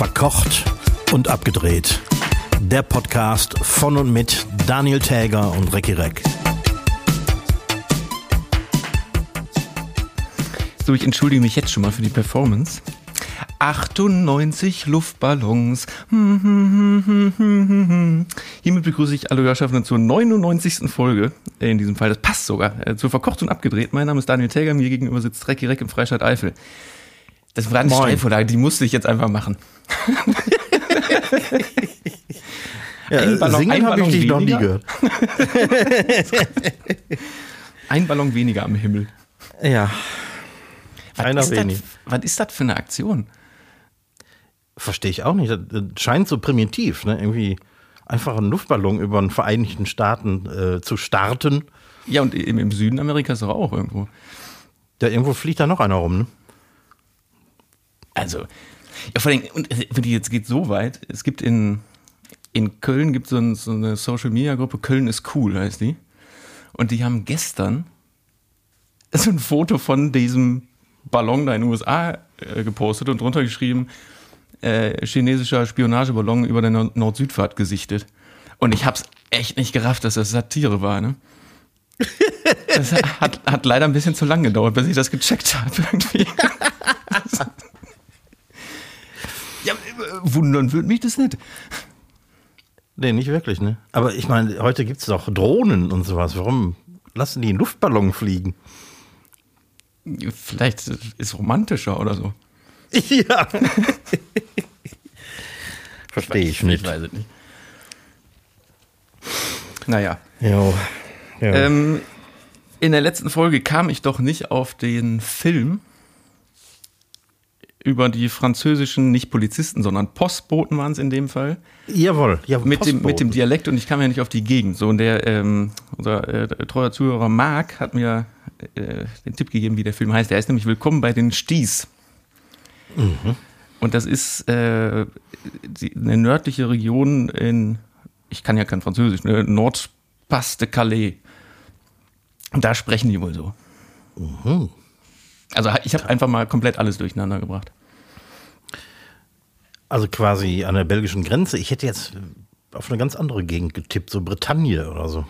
Verkocht und abgedreht. Der Podcast von und mit Daniel Täger und Recki Reck. So, ich entschuldige mich jetzt schon mal für die Performance. 98 Luftballons. Hiermit begrüße ich alle Hörschaften zur 99. Folge in diesem Fall. Das passt sogar. Äh, Zu verkocht und abgedreht. Mein Name ist Daniel Täger, mir gegenüber sitzt Recki Reck im Freistaat Eifel. Das war eine Moin. Steilvorlage, die musste ich jetzt einfach machen. Ein Ballon- singen habe ich dich noch nie weniger. gehört. Ein Ballon weniger am Himmel. Ja, Was Einer ist, wenig. das, was ist das für eine Aktion? verstehe ich auch nicht. Das scheint so primitiv, ne? Irgendwie einfach einen Luftballon über den Vereinigten Staaten äh, zu starten. Ja, und im, im Süden Amerikas doch auch irgendwo. Ja, irgendwo fliegt da noch einer rum, ne? Also, ja, vor allem, und äh, jetzt geht so weit, es gibt in, in Köln gibt so, ein, so eine Social Media Gruppe, Köln ist cool, heißt die. Und die haben gestern so ein Foto von diesem Ballon da in den USA äh, gepostet und drunter geschrieben, äh, chinesischer Spionageballon über der Nord- Nord-Südfahrt gesichtet. Und ich hab's echt nicht gerafft, dass das Satire war, ne? Das hat, hat leider ein bisschen zu lang gedauert, bis ich das gecheckt habe irgendwie. Ja, äh, wundern würde mich das nicht. Nee, nicht wirklich, ne? Aber ich meine, heute gibt es doch Drohnen und sowas. Warum lassen die einen Luftballon fliegen? Vielleicht ist es romantischer oder so. Ja. Verstehe ich nicht. Ich weiß es nicht. Naja. Jo. Ja. Ähm, in der letzten Folge kam ich doch nicht auf den Film über die französischen, nicht Polizisten, sondern Postboten waren es in dem Fall. Jawohl. Ja, mit dem, mit dem. Dialekt und ich kam ja nicht auf die Gegend. So, und der, ähm, unser äh, treuer Zuhörer Marc hat mir äh, den Tipp gegeben, wie der Film heißt. Der heißt nämlich Willkommen bei den Sties. Und das ist äh, die, eine nördliche Region in, ich kann ja kein Französisch, ne, Nordpass de Calais. Und da sprechen die wohl so. Also ich habe einfach mal komplett alles durcheinander gebracht. Also quasi an der belgischen Grenze. Ich hätte jetzt auf eine ganz andere Gegend getippt, so Bretagne oder so.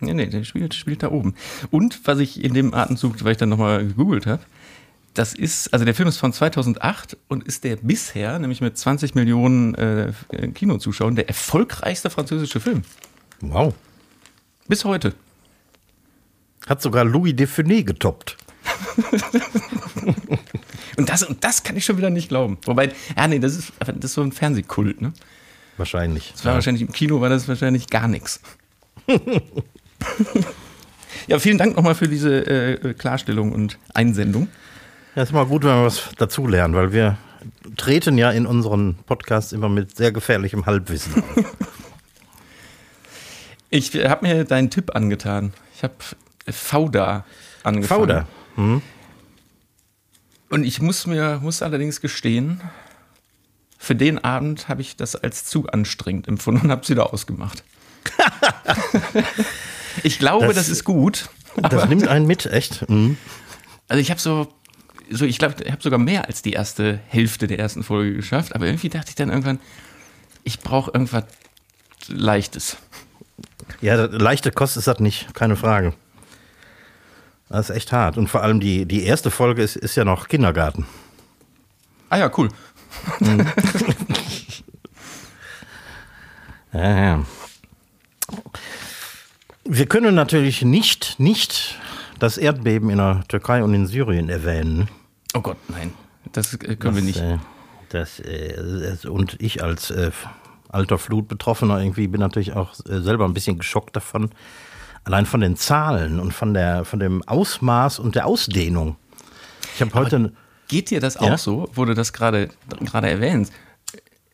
Nee, nee, der spielt, spielt da oben. Und was ich in dem Atemzug, weil ich dann nochmal gegoogelt habe, das ist, also der Film ist von 2008 und ist der bisher, nämlich mit 20 Millionen äh, Kinozuschauern, der erfolgreichste französische Film. Wow. Bis heute. Hat sogar Louis Defune getoppt. Und das, und das kann ich schon wieder nicht glauben. Wobei, ja, nee, das ist, das ist so ein Fernsehkult, ne? Wahrscheinlich. Das war wahrscheinlich im Kino, war das wahrscheinlich gar nichts. ja, vielen Dank nochmal für diese äh, Klarstellung und Einsendung. Ja, ist mal gut, wenn wir was dazulernen, weil wir treten ja in unseren Podcasts immer mit sehr gefährlichem Halbwissen. Ich habe mir deinen Tipp angetan. Ich habe Fauda angefangen. Fauda. Und ich muss mir, muss allerdings gestehen, für den Abend habe ich das als zu anstrengend empfunden und habe es wieder ausgemacht. ich glaube, das, Das- ist gut. Das nimmt einen mit, echt. Mhm. Also ich habe so, so ich glaube, ich habe sogar mehr als die erste Hälfte der ersten Folge geschafft. Aber irgendwie dachte ich dann irgendwann, ich brauche irgendwas Leichtes. Ja, leichte Kost ist das nicht, keine Frage. Das ist echt hart. Und vor allem die, die erste Folge ist, ist ja noch Kindergarten. Ah ja, cool. Ja, ja. Wir können natürlich nicht, nicht das Erdbeben in der Türkei und in Syrien erwähnen. Oh Gott, nein. Das äh, können wir nicht. Äh, das, äh, das, und ich als äh, alter Flutbetroffener irgendwie bin natürlich auch äh, selber ein bisschen geschockt davon. Allein von den Zahlen und von, der, von dem Ausmaß und der Ausdehnung. Ich habe heute. Geht dir das auch Ja? so, wo du das gerade erwähnst?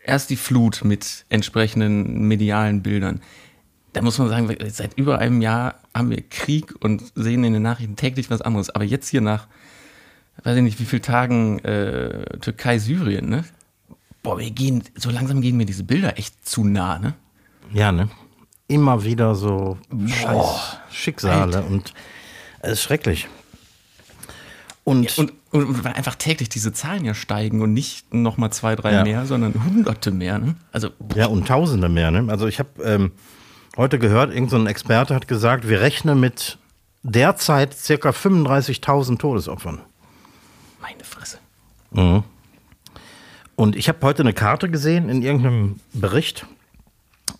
Erst die Flut mit entsprechenden medialen Bildern. Da muss man sagen, seit über einem Jahr haben wir Krieg und sehen in den Nachrichten täglich was anderes. Aber jetzt hier nach, weiß ich nicht, wie viele Tagen äh, Türkei, Syrien, ne? Boah, wir gehen, so langsam gehen mir diese Bilder echt zu nah, ne? Ja, ne? Immer wieder so Scheiß Schicksale und es ist schrecklich. Und, und, und, weil einfach täglich diese Zahlen ja steigen und nicht nochmal zwei, drei Ja. mehr, sondern hunderte mehr. Ne? Also, ja, und Tausende mehr. Ne? Also ich habe ähm, heute gehört, irgendein so Experte hat gesagt, wir rechnen mit derzeit circa 35.000 Todesopfern. meine Fresse. Und ich habe heute eine Karte gesehen in irgendeinem Bericht,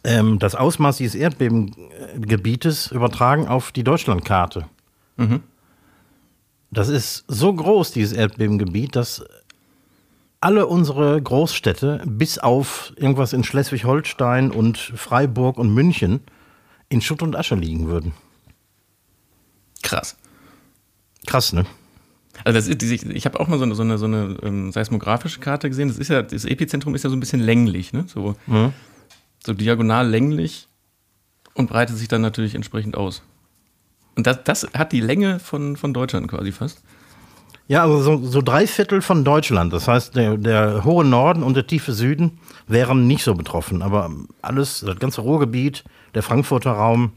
ähm, das Ausmaß dieses Erdbebengebietes übertragen auf die Deutschlandkarte. Das ist so groß, dieses Erdbebengebiet, dass alle unsere Großstädte, bis auf irgendwas in Schleswig-Holstein und Freiburg und München, in Schutt und Asche liegen würden. Krass. Krass, ne? Also das ist, ich habe auch mal so eine, so eine, so eine ähm, seismografische Karte gesehen. Das ist ja, das Epizentrum ist ja so ein bisschen länglich, ne? So, so diagonal länglich und breitet sich dann natürlich entsprechend aus. Und das, das hat die Länge von, von Deutschland quasi fast. Ja, also so, so drei Viertel von Deutschland. Das heißt, der, der hohe Norden und der tiefe Süden wären nicht so betroffen. Aber alles, das ganze Ruhrgebiet, der Frankfurter Raum,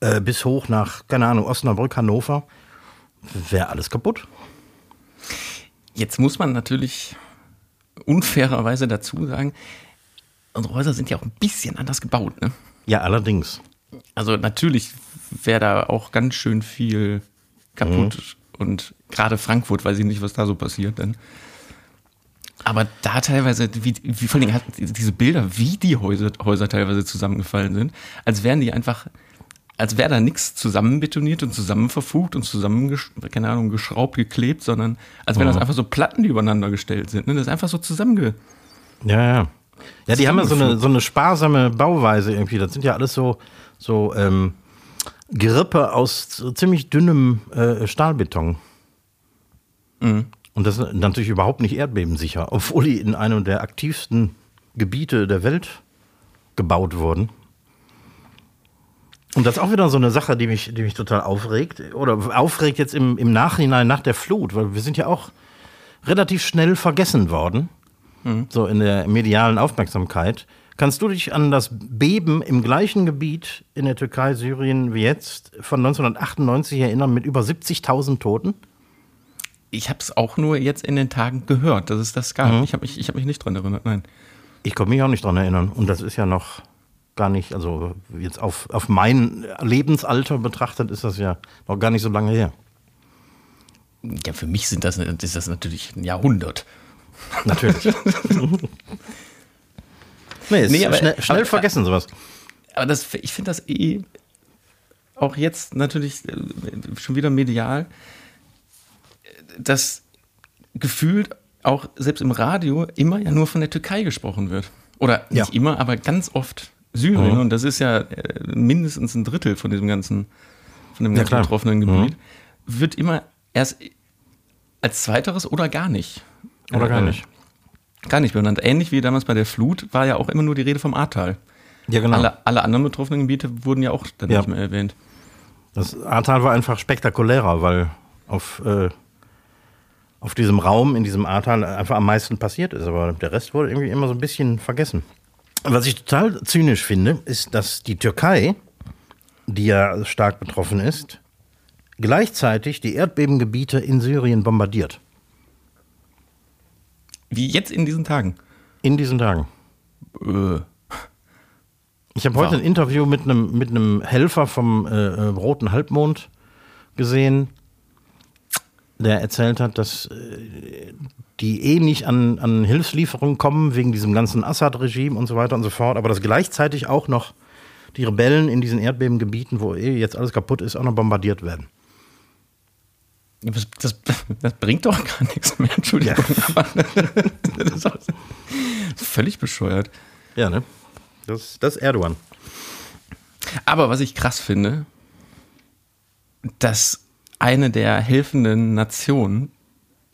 äh, bis hoch nach, keine Ahnung, Osnabrück, Hannover, wäre alles kaputt. Jetzt muss man natürlich unfairerweise dazu sagen, unsere Häuser sind ja auch ein bisschen anders gebaut. Ne? Ja, allerdings. Also natürlich wäre da auch ganz schön viel kaputt und gerade Frankfurt, weiß ich nicht, was da so passiert dann. Aber da teilweise, wie, wie vor allen Dingen diese Bilder, wie die Häuser, Häuser teilweise zusammengefallen sind, als wären die einfach, als wäre da nichts zusammenbetoniert und zusammenverfugt und zusammen, keine Ahnung, geschraubt, geklebt, sondern als wären das einfach so Platten, die übereinander gestellt sind. Ne? Das ist einfach so zusammenge... Ja, ja. Ja, die haben ja so eine, so eine sparsame Bauweise irgendwie. Das sind ja alles so, so ähm, Gerippe aus ziemlich dünnem äh, Stahlbeton. Und das ist natürlich überhaupt nicht erdbebensicher, obwohl die in einem der aktivsten Gebiete der Welt gebaut wurden. Und das ist auch wieder so eine Sache, die mich, die mich total aufregt. Oder aufregt jetzt im, im Nachhinein nach der Flut, weil wir sind ja auch relativ schnell vergessen worden so in der medialen Aufmerksamkeit. Kannst du dich an das Beben im gleichen Gebiet in der Türkei, Syrien wie jetzt von 1998 erinnern mit über 70.000 Toten? Ich habe es auch nur jetzt in den Tagen gehört, dass es das gab. Ich habe mich, ich hab mich nicht dran erinnert, nein. Ich kann mich auch nicht dran erinnern. Und das ist ja noch gar nicht, also jetzt auf, auf mein Lebensalter betrachtet, ist das ja noch gar nicht so lange her. Ja, für mich sind das, ist das natürlich ein Jahrhundert. Natürlich. nee, Nee, aber- schnell, schnell aber- vergessen sowas. Aber das, ich finde das eh auch jetzt natürlich äh, schon wieder medial, dass gefühlt auch selbst im Radio immer ja nur von der Türkei gesprochen wird. Oder nicht Ja. immer, aber ganz oft Syrien. Mhm. Und das ist ja äh, mindestens ein Drittel von diesem ganzen, von dem Ja, ganzen. Mhm. betroffenen Gebiet. Wird immer erst als zweiteres oder gar nicht. Oder gar äh, nicht. Gar nicht benannt. Ähnlich wie damals bei der Flut war ja auch immer nur die Rede vom Ahrtal. Ja, genau. Alle, alle anderen betroffenen Gebiete wurden ja auch dann Ja. nicht mehr erwähnt. Das Ahrtal war einfach spektakulärer, weil auf, äh, auf diesem Raum, in diesem Ahrtal einfach am meisten passiert ist. Aber der Rest wurde irgendwie immer so ein bisschen vergessen. Was ich total zynisch finde, ist, dass die Türkei, die ja stark betroffen ist, gleichzeitig die Erdbebengebiete in Syrien bombardiert. Wie jetzt in diesen Tagen. In diesen Tagen. Äh, Ich habe heute ein Interview mit einem, mit einem Helfer vom äh, äh, Roten Halbmond gesehen, der erzählt hat, dass äh, die eh nicht an, an Hilfslieferungen kommen wegen diesem ganzen Assad-Regime und so weiter und so fort, aber dass gleichzeitig auch noch die Rebellen in diesen Erdbebengebieten, wo eh jetzt alles kaputt ist, auch noch bombardiert werden. Das, das, das bringt doch gar nichts mehr, Entschuldigung. das ist völlig bescheuert. Ja, ne? Das, das ist Erdogan. Aber was ich krass finde, dass eine der helfenden Nationen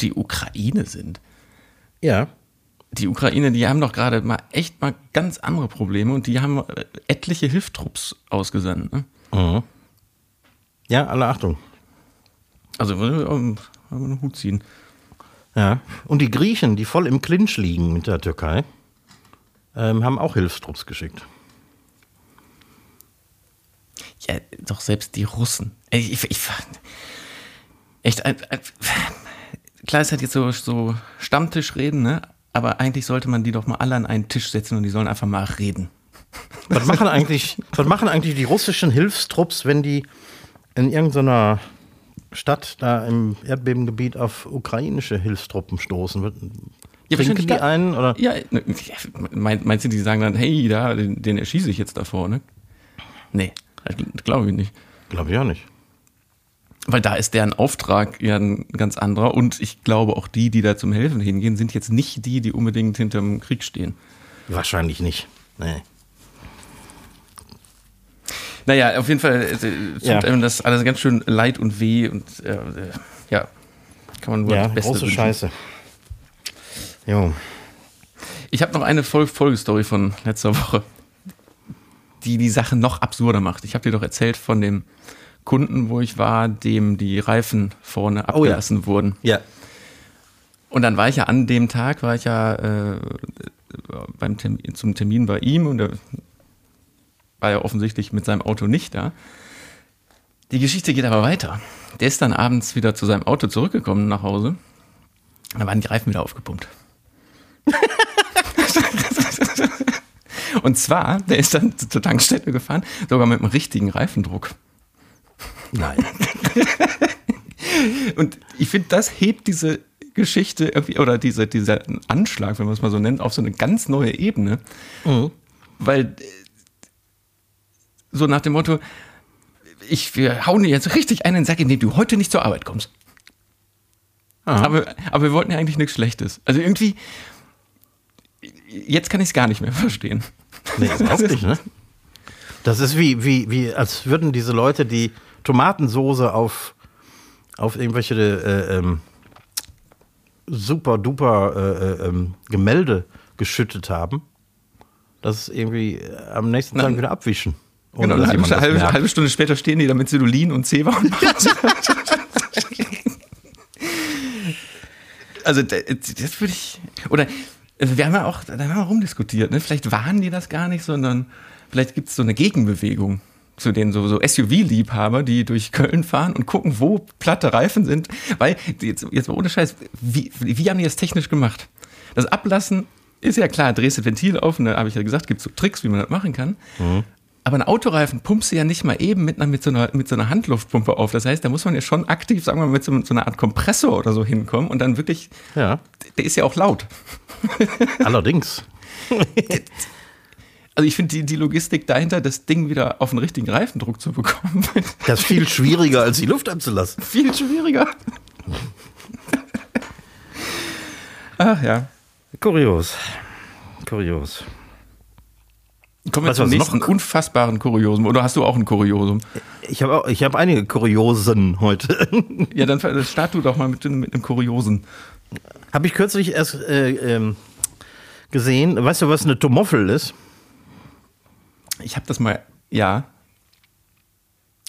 die Ukraine sind. Ja. Die Ukraine, die haben doch gerade mal echt mal ganz andere Probleme und die haben etliche Hilfstrupps ausgesandt. Ne? Mhm. Ja, alle Achtung. Also ähm, haben wir einen Hut ziehen. Ja. Und die Griechen, die voll im Clinch liegen mit der Türkei, ähm, haben auch Hilfstrupps geschickt. Ja, doch selbst die Russen. Ey, Ich, ich, Echt, ein, ein, klar ist halt jetzt so, so Stammtischreden, ne? Aber eigentlich sollte man die doch mal alle an einen Tisch setzen und die sollen einfach mal reden. Was machen eigentlich, was machen eigentlich die russischen Hilfstrupps, wenn die in irgendeiner Stadt da im Erdbebengebiet auf ukrainische Hilfstruppen stoßen? Ja, Trinken die einen oder? Ja, mein, meinst du, die sagen dann, hey, da, den, den erschieße ich jetzt davor, ne? Nee, glaube ich nicht. Glaube ich auch nicht. Weil da ist deren Auftrag ja ein ganz anderer und ich glaube auch die, die da zum Helfen hingehen, sind jetzt nicht die, die unbedingt hinterm Krieg stehen. Wahrscheinlich nicht. Nee. Naja, auf jeden Fall äh, tut Ja. einem das alles ganz schön leid und weh und äh, äh, ja, kann man nur Ja, das Beste große wünschen. Scheiße. Jo. Ich habe noch eine Fol Folgestory von letzter Woche, die die Sache noch absurder macht. Ich habe dir doch erzählt von dem Kunden, wo ich war, dem die Reifen vorne Oh ja. abgelassen wurden. Ja. Und dann war ich ja an dem Tag, war ich ja äh, beim Termin, zum Termin bei ihm und er war ja offensichtlich mit seinem Auto nicht da. Die Geschichte geht aber weiter. Der ist dann abends wieder zu seinem Auto zurückgekommen nach Hause. Da waren die Reifen wieder aufgepumpt. und zwar, der ist dann zur Tankstelle gefahren, sogar mit einem richtigen Reifendruck. Nein. Und ich finde, das hebt diese Geschichte irgendwie, oder diese, dieser Anschlag, wenn man es mal so nennt, auf so eine ganz neue Ebene. Weil äh, so nach dem Motto, ich, wir hauen dir jetzt richtig einen in den Sack, indem du heute nicht zur Arbeit kommst. Aha. Aber, aber wir wollten ja eigentlich nichts Schlechtes. Also irgendwie, jetzt kann ich es gar nicht mehr verstehen. Nee, überhaupt nicht, ne? Das ist wie, wie, wie, als würden diese Leute die Tomatensoße auf, auf irgendwelche äh, ähm, super duper äh, äh, ähm, Gemälde geschüttet haben. Das irgendwie äh, am nächsten Tag wieder abwischen. Genau, eine halbe, das halbe, halbe Stunde später stehen die da mit Cedulin und Zewa und Also da- das würde ich. Oder also wir haben ja auch, da haben wir rumdiskutiert, ne? Vielleicht waren die das gar nicht, sondern vielleicht gibt es so eine Gegenbewegung zu den so, so SUV-Liebhaber, die durch Köln fahren und gucken, wo platte Reifen sind. Weil, jetzt, jetzt mal ohne Scheiß, wie, wie haben die das technisch gemacht? Das Ablassen ist ja klar, drehst das Ventil auf und da habe ich ja gesagt, gibt es so Tricks, wie man das machen kann. Aber einen Autoreifen pumpst du ja nicht mal eben mit, einer, mit, so einer, mit so einer Handluftpumpe auf. Das heißt, da muss man ja schon aktiv, sagen wir mal, mit so, so einer Art Kompressor oder so hinkommen und dann wirklich, Ja, der ist ja auch laut. allerdings. Also ich finde die, die Logistik dahinter, das Ding wieder auf den richtigen Reifendruck zu bekommen, Das ist viel schwieriger, als die Luft abzulassen. viel schwieriger. Ach ja. Kurios. Kurios. Kommen wir Was zum war's nächsten noch? unfassbaren Kuriosum. Oder hast du auch ein Kuriosum? Ich habe ich hab einige Kuriosen heute. Ja, dann start du doch mal mit, mit einem Kuriosen. habe ich kürzlich erst äh, ähm, gesehen. Weißt du, was eine Tomoffel ist? Ich habe das mal, ja.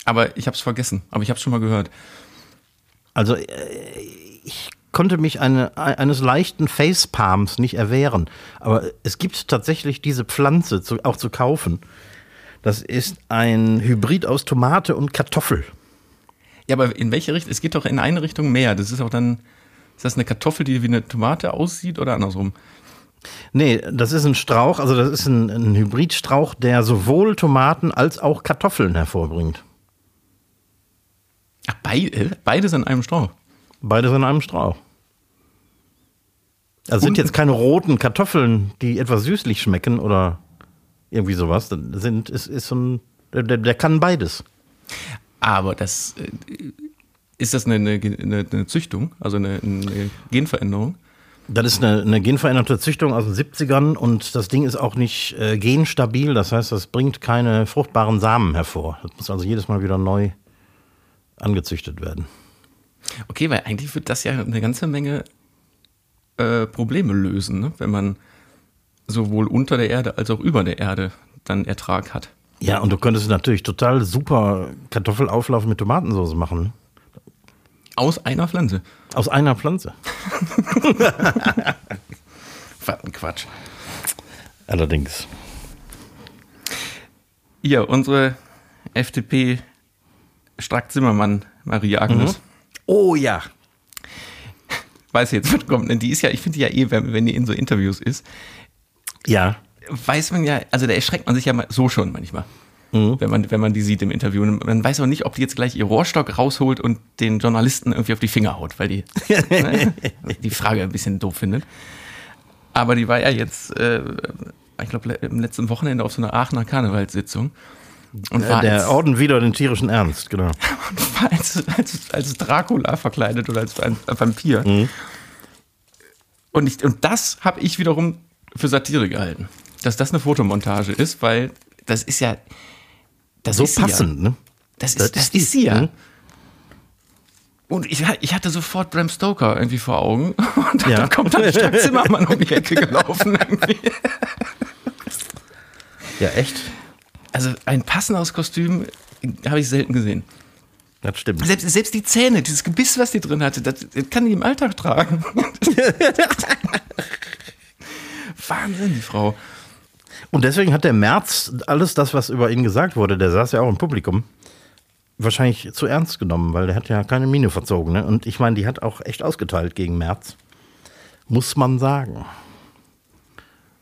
Aber ich habe es vergessen. Aber ich habe es schon mal gehört. Also äh, ich konnte mich eine, eines leichten Facepalms nicht erwehren. Aber es gibt tatsächlich diese Pflanze zu, auch zu kaufen. Das ist ein Hybrid aus Tomate und Kartoffel. Ja, aber in welche Richtung? Es geht doch in eine Richtung mehr. Das ist auch dann, ist das eine Kartoffel, die wie eine Tomate aussieht oder andersrum? Nee, das ist ein Strauch, also das ist ein, ein Hybridstrauch, der sowohl Tomaten als auch Kartoffeln hervorbringt. Ach, beide, beides an einem Strauch. Beides in einem Strauch. Also sind jetzt keine roten Kartoffeln, die etwas süßlich schmecken oder irgendwie sowas. Das sind, ist, ist so ein, der, der kann beides. Aber das, äh, ist das eine, eine, eine, Züchtung, also eine, eine Genveränderung? Das ist eine, eine genveränderte Züchtung aus den 70ern und das Ding ist auch nicht äh, genstabil. Das heißt, das bringt keine fruchtbaren Samen hervor. Das muss also jedes Mal wieder neu angezüchtet werden. Okay, weil eigentlich wird das ja eine ganze Menge äh, Probleme lösen, ne? wenn man sowohl unter der Erde als auch über der Erde dann Ertrag hat. Ja, und du könntest natürlich total super Kartoffelauflauf mit Tomatensauce machen. Aus einer Pflanze. Aus einer Pflanze. Was ein Quatsch. Allerdings. Hier, unsere FDP Strack Zimmermann, Marie Agnes. Oh ja. Weiß jetzt, was kommt. denn Die ist ja, ich finde die ja eh, wenn, wenn die in so Interviews ist, Ja. weiß man ja, also da erschreckt man sich ja mal so schon manchmal. Wenn, man, wenn man die sieht im Interview. Und man weiß auch nicht, ob die jetzt gleich ihr Rohrstock rausholt und den Journalisten irgendwie auf die Finger haut, weil die ne, die Frage ein bisschen doof findet. Aber die war ja jetzt, äh, ich glaube, im letzten Wochenende auf so einer Aachener Karnevalssitzung. Und war Der als, Orden wieder den tierischen Ernst, genau. und war als, als, als Dracula verkleidet oder als ein Vampir. Und, ich, und das habe ich wiederum für Satire gehalten. Dass das eine Fotomontage ist, weil das ist ja. Das So ist sie Ja. passend, ne? Das ist, das ist sie ja. Mhm. Und ich, ich hatte sofort Bram Stoker irgendwie vor Augen. Und Ja. dann kommt dann Stark Zimmermann um die Ecke gelaufen. Irgendwie. Ja, echt. Also ein passendes Kostüm habe ich selten gesehen. Das stimmt. Selbst, selbst die Zähne, dieses Gebiss, was die drin hatte, das, das kann die im Alltag tragen. Wahnsinn, die Frau. Und deswegen hat der Merz alles das, was über ihn gesagt wurde, der saß ja auch im Publikum, wahrscheinlich zu ernst genommen, weil der hat ja keine Miene verzogen. Ne? Und ich meine, die hat auch echt ausgeteilt gegen Merz. Muss man sagen.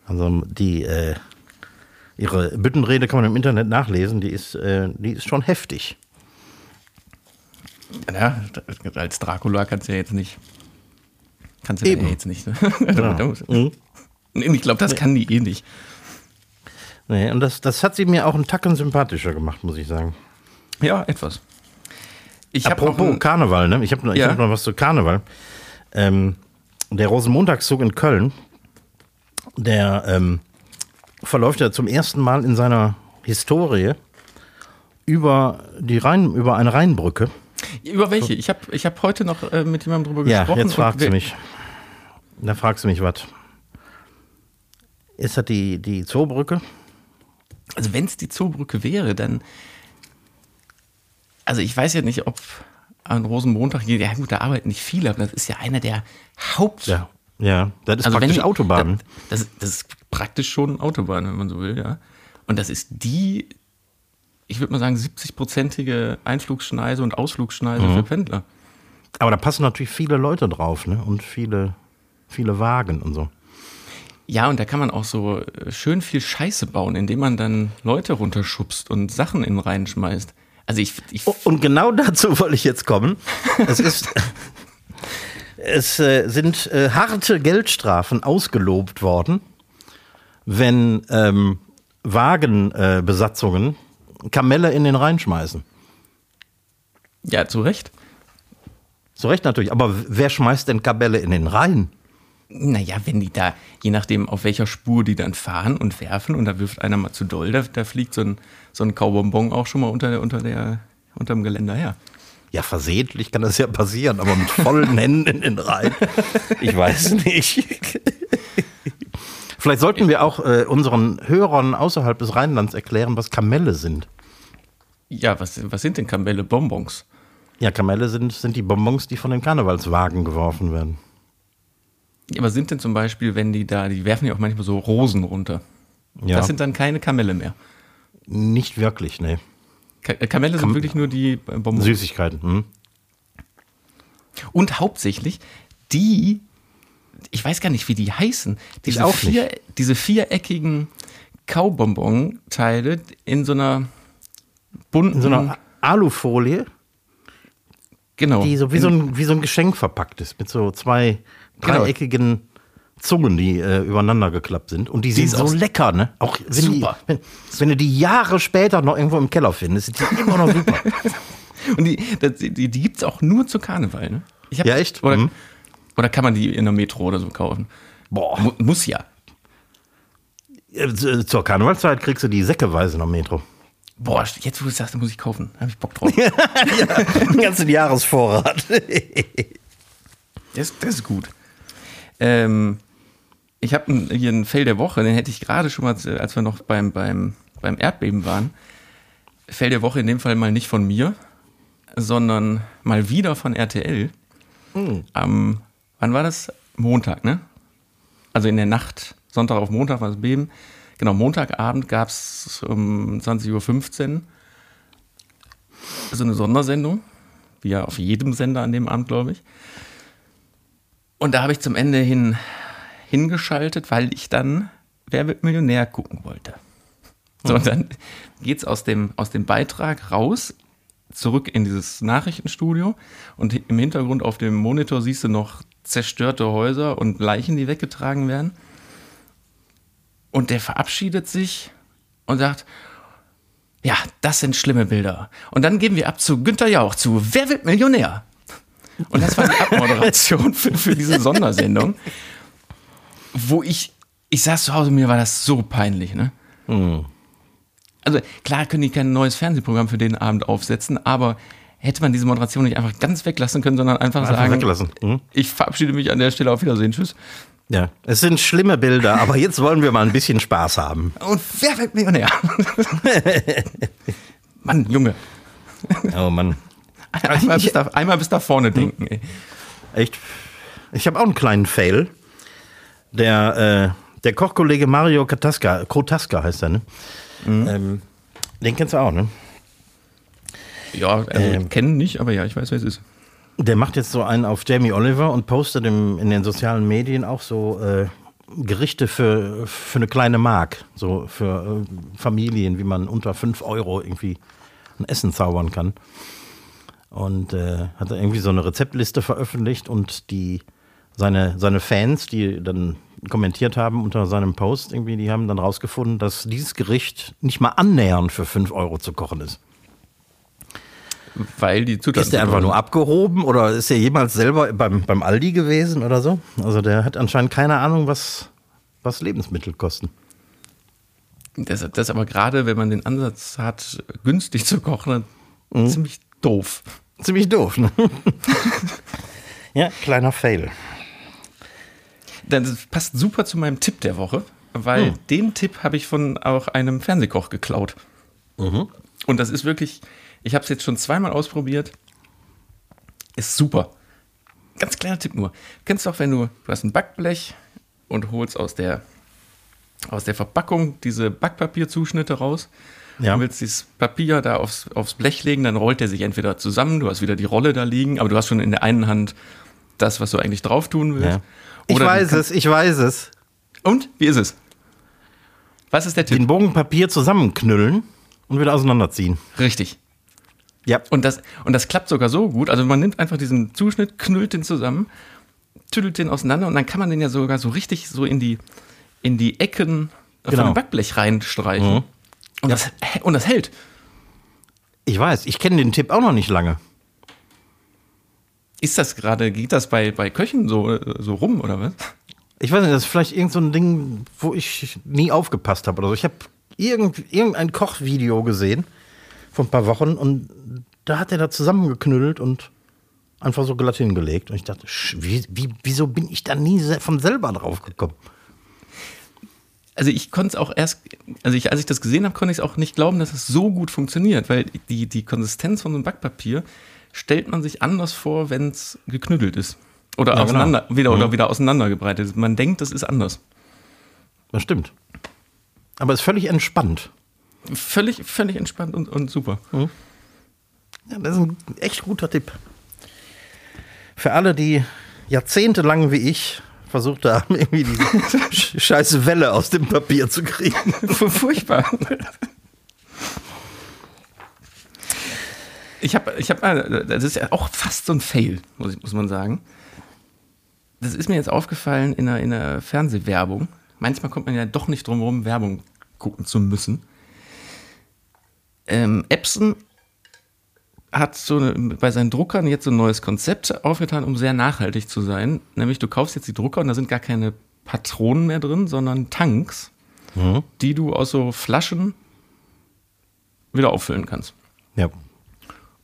Also die, äh, ihre Büttenrede kann man im Internet nachlesen, die ist, äh, die ist schon heftig. Ja, als Dracula kannst du ja jetzt nicht. Kannst du ja Eben. jetzt nicht. Ne? Genau. Mhm. Ich glaube, das kann die eh nicht. Nee, und das, das hat sie mir auch einen Tacken sympathischer gemacht, muss ich sagen. Ja, etwas. Ich Apropos ein, Karneval, ne? Ich habe noch, ich Ja. hab noch was zu Karneval. Ähm, der Rosenmontagszug in Köln, der ähm, verläuft ja zum ersten Mal in seiner Historie über die Rhein, über eine Rheinbrücke. über welche? Ich habe ich hab heute noch äh, mit jemandem drüber Ja, gesprochen. jetzt fragst du mich. Da fragst du mich was. Ist das die, die Zoobrücke? Also wenn es die Zoobrücke wäre, dann. Also ich weiß ja nicht, ob an Rosenmontag, ja gut, da arbeiten nicht viele, aber das ist ja einer der Haupt. Ja. Ja, das ist Also wenn praktisch die- Autobahn. Das, das ist praktisch schon Autobahn, wenn man so will, ja. Und das ist die, ich würde mal sagen, 70-prozentige Einflugsschneise und Ausflugsschneise Mhm. für Pendler. Aber da passen natürlich viele Leute drauf, ne? Und viele, viele Wagen und so. Ja, und da kann man auch so äh, schön viel Scheiße bauen, indem man dann Leute runterschubst und Sachen in den Rhein schmeißt. Also ich, ich Oh, Und genau dazu wollte ich jetzt kommen. Es ist. Es äh, sind äh, harte Geldstrafen ausgelobt worden, wenn ähm, Wagenbesatzungen äh, Kamelle in den Rhein schmeißen. ja, zu Recht. Zu Recht natürlich, aber wer schmeißt denn Kamelle in den Rhein? Naja, wenn die da, je nachdem, auf welcher Spur die dann fahren und werfen und da wirft einer mal zu doll, da, da fliegt so ein, so ein Kaubonbon auch schon mal unter, der, unter, der, unter dem Geländer her. Ja, versehentlich kann das ja passieren, aber mit vollen Händen in den Rhein. Ich weiß nicht. Vielleicht sollten wir auch äh, unseren Hörern außerhalb des Rheinlands erklären, was Kamelle sind. Ja, was, was sind denn Kamelle? Bonbons? Ja, Kamelle sind, sind die Bonbons, die von den Karnevalswagen geworfen werden. Ja, aber sind denn zum Beispiel, wenn die da, die werfen ja auch manchmal so Rosen runter. Ja. Das sind dann keine Kamelle mehr. Nicht wirklich, ne. Ka äh, Kamelle sind wirklich nur die Bonbons. Süßigkeiten. Hm? Und hauptsächlich die, ich weiß gar nicht, wie die heißen, diese, auch vier, diese viereckigen Kaubonbon-Teile in so einer bunten, In so einer Alufolie, genau, die so wie, in, so ein, wie so ein Geschenk verpackt ist, mit so zwei Genau. dreieckigen Zungen, die äh, übereinander geklappt sind. Und die, sind ist so lecker, ne? Auch wenn, die, Super. wenn, wenn du die Jahre später noch irgendwo im Keller findest, sind die immer noch super. und die, das, die, die gibt es auch nur zu Karneval, ne? Ich hab, Ja, echt? Oder, Mhm. Oder kann man die in der Metro oder so kaufen? Boah. Mu muss ja. Äh, Zur Karnevalszeit kriegst du die säckeweise noch Metro. Boah, jetzt wo du es sagst, muss ich kaufen. Da habe ich Bock drauf. Den ganzen Jahresvorrat. Das, das ist gut. Ähm, ich habe hier ein Fell der Woche, den hätte ich gerade schon mal, als wir noch beim, beim, beim Erdbeben waren. Fell der Woche in dem Fall mal nicht von mir, sondern mal wieder von RTL. Am, wann war das? Montag, ne? Also in der Nacht, Sonntag auf Montag war das Beben. Genau, Montagabend gab es um 20.15 Uhr so eine Sondersendung. wie ja auf jedem Sender an dem Abend, glaube ich. Und da habe ich zum Ende hin hingeschaltet, weil ich dann Wer wird Millionär gucken wollte. So, und dann geht's aus dem, aus dem Beitrag raus, zurück in dieses Nachrichtenstudio und im Hintergrund auf dem Monitor siehst du noch zerstörte Häuser und Leichen, die weggetragen werden. Und der verabschiedet sich und sagt, ja, das sind schlimme Bilder. Und dann geben wir ab zu Günther Jauch zu Wer wird Millionär? Und das war die Abmoderation für, für diese Sondersendung, wo ich, ich saß zu Hause, mir war das so peinlich, ne? Hm. Also klar können die kein neues Fernsehprogramm für den Abend aufsetzen, aber hätte man diese Moderation nicht einfach ganz weglassen können, sondern einfach, Einfach sagen, weglassen. Hm? ich verabschiede mich an der Stelle, auf Wiedersehen, tschüss. Ja, es sind schlimme Bilder, aber jetzt wollen wir mal ein bisschen Spaß haben. Und wer wird Millionär? Mann, Junge. Oh Mann. Einmal, bis da, einmal bis da vorne denken. Ey. Echt? Ich habe auch einen kleinen Fail. Der, äh, der Kochkollege Mario Kataska, Kotaska heißt er, ne? Ähm, den kennst du auch, ne? Ja, also Ähm. kennen nicht, aber ja, ich weiß, wer es ist. Der macht jetzt so einen auf Jamie Oliver und postet im, in den sozialen Medien auch so äh, Gerichte für, für eine kleine Mark. So für äh, Familien, wie man unter 5 Euro irgendwie ein Essen zaubern kann. Und äh, hat irgendwie so eine Rezeptliste veröffentlicht und die seine, seine Fans, die dann kommentiert haben unter seinem Post, irgendwie, die haben dann rausgefunden, dass dieses Gericht nicht mal annähernd für 5 Euro zu kochen ist. Weil die Zutaten. Ist der einfach nur abgehoben oder ist er jemals selber beim, beim Aldi gewesen oder so? Also der hat anscheinend keine Ahnung, was, was Lebensmittel kosten. Das, das ist aber gerade, wenn man den Ansatz hat, günstig zu kochen, Mhm. ziemlich doof. Ziemlich doof, ne? ja, kleiner Fail. Das passt super zu meinem Tipp der Woche, weil Hm. den Tipp habe ich von auch einem Fernsehkoch geklaut. Mhm. Und das ist wirklich, ich habe es jetzt schon zweimal ausprobiert. Ist super. Ganz kleiner Tipp nur. Kennst du auch, wenn du, du hast ein Backblech und holst aus der, aus der Verpackung diese Backpapierzuschnitte raus. Ja. Du willst dieses Papier da aufs, aufs Blech legen, dann rollt der sich entweder zusammen, du hast wieder die Rolle da liegen, aber du hast schon in der einen Hand das, was du eigentlich drauf tun willst. Ja. Ich weiß es, ich weiß es. Und? Wie ist es? Was ist der Tipp? Den Bogen Papier zusammenknüllen und wieder auseinanderziehen. Richtig. Ja. Und das, und das klappt sogar so gut. Also man nimmt einfach diesen Zuschnitt, knüllt den zusammen, tüdelt den auseinander und dann kann man den ja sogar so richtig so in die, in die Ecken von Genau. dem Backblech reinstreichen. Mhm. Und, das, und das hält. Ich weiß, ich kenne den Tipp auch noch nicht lange. Ist das gerade, geht das bei, bei Köchen so, äh, so rum oder was? Ich weiß nicht, das ist vielleicht irgend so ein Ding, wo ich nie aufgepasst habe oder so. Ich habe irgend, irgendein Kochvideo gesehen vor ein paar Wochen und da hat er da zusammengeknüllt und einfach so glatt hingelegt. Und ich dachte, wie, wie, wieso bin ich da nie von selber drauf gekommen? Also ich konnte es auch erst, also ich, als ich das gesehen habe, konnte ich es auch nicht glauben, dass es so gut funktioniert, weil die, die Konsistenz von so einem Backpapier stellt man sich anders vor, wenn es geknüttelt ist. Oder Ja, auseinander, genau. wieder, oder wieder auseinandergebreitet ist. Man denkt, das ist anders. Das stimmt. Aber ist völlig entspannt. Völlig, völlig entspannt und, und super. Ja, das ist ein echt guter Tipp. Für alle, die jahrzehntelang wie ich versucht haben, irgendwie diese sch- scheiße Welle aus dem Papier zu kriegen. Furchtbar. Ich habe, ich habe, das ist ja auch fast so ein Fail, muss, ich, muss man sagen. Das ist mir jetzt aufgefallen in einer, in einer Fernsehwerbung. Manchmal kommt man ja doch nicht drum herum, Werbung gucken zu müssen. Ähm, Epson hat so eine, bei seinen Druckern jetzt so ein neues Konzept aufgetan, um sehr nachhaltig zu sein. Nämlich du kaufst jetzt die Drucker und da sind gar keine Patronen mehr drin, sondern Tanks, die du aus so Flaschen wieder auffüllen kannst, Ja.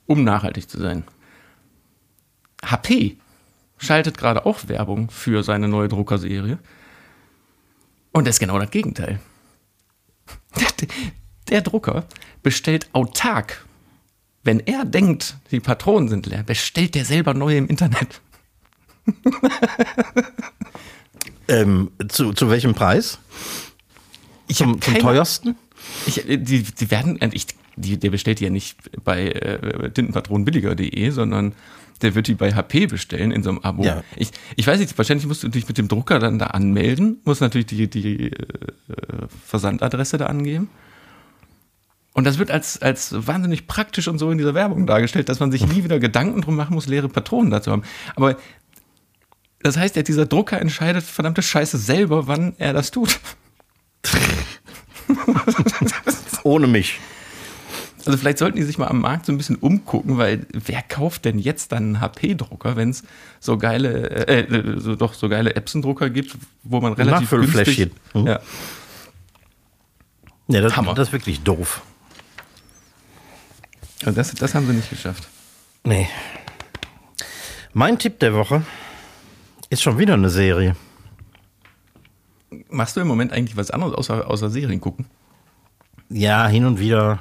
um nachhaltig zu sein. HP schaltet gerade auch Werbung für seine neue Druckerserie. Und das ist genau das Gegenteil. Der, Drucker bestellt autark. Wenn er denkt, die Patronen sind leer, bestellt der selber neue im Internet. Ähm, zu, zu welchem Preis? Ich Zum, zum keine- teuersten? Ich, äh, die, die werden, äh, ich die, der bestellt die ja nicht bei äh, tintenpatronenbilliger.de, sondern der wird die bei HP bestellen in so einem Abo. Ja. Ich, ich weiß nicht, wahrscheinlich musst du dich mit dem Drucker dann da anmelden, musst natürlich die, die äh, Versandadresse da angeben. Und das wird als, als wahnsinnig praktisch und so in dieser Werbung dargestellt, dass man sich nie wieder Gedanken drum machen muss, leere Patronen dazu haben. Aber das heißt ja, dieser Drucker entscheidet verdammte Scheiße selber, wann er das tut. Ohne mich. Also vielleicht sollten die sich mal am Markt so ein bisschen umgucken, weil wer kauft denn jetzt dann einen HP-Drucker, wenn es so geile, äh, äh, so, doch so geile Epson-Drucker gibt, wo man relativ günstig, Mhm. ja, Ja, das, Hammer. das ist wirklich doof. Also das, das haben sie nicht geschafft. Nee. Mein Tipp der Woche ist schon wieder eine Serie. Machst du im Moment eigentlich was anderes außer, außer Serien gucken? Ja, hin und wieder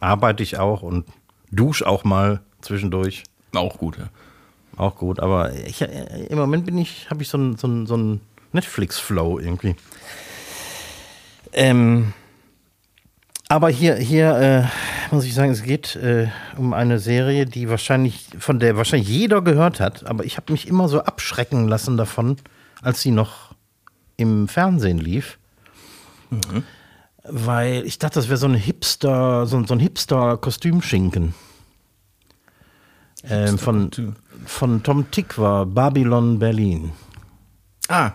arbeite ich auch und dusche auch mal zwischendurch. Auch gut, ja. Auch gut, aber ich, im Moment bin ich, habe ich so einen so einen- so einen Netflix-Flow irgendwie. Ähm, aber hier, hier äh, muss ich sagen, es geht äh, um eine Serie, die wahrscheinlich, von der wahrscheinlich jeder gehört hat, aber ich habe mich immer so abschrecken lassen davon, als sie noch im Fernsehen lief. Weil ich dachte, das wäre so ein Hipster, so, ein- so ein Hipster-Kostümschinken. Ähm, von, von Tom Tick war Babylon Berlin. Ah,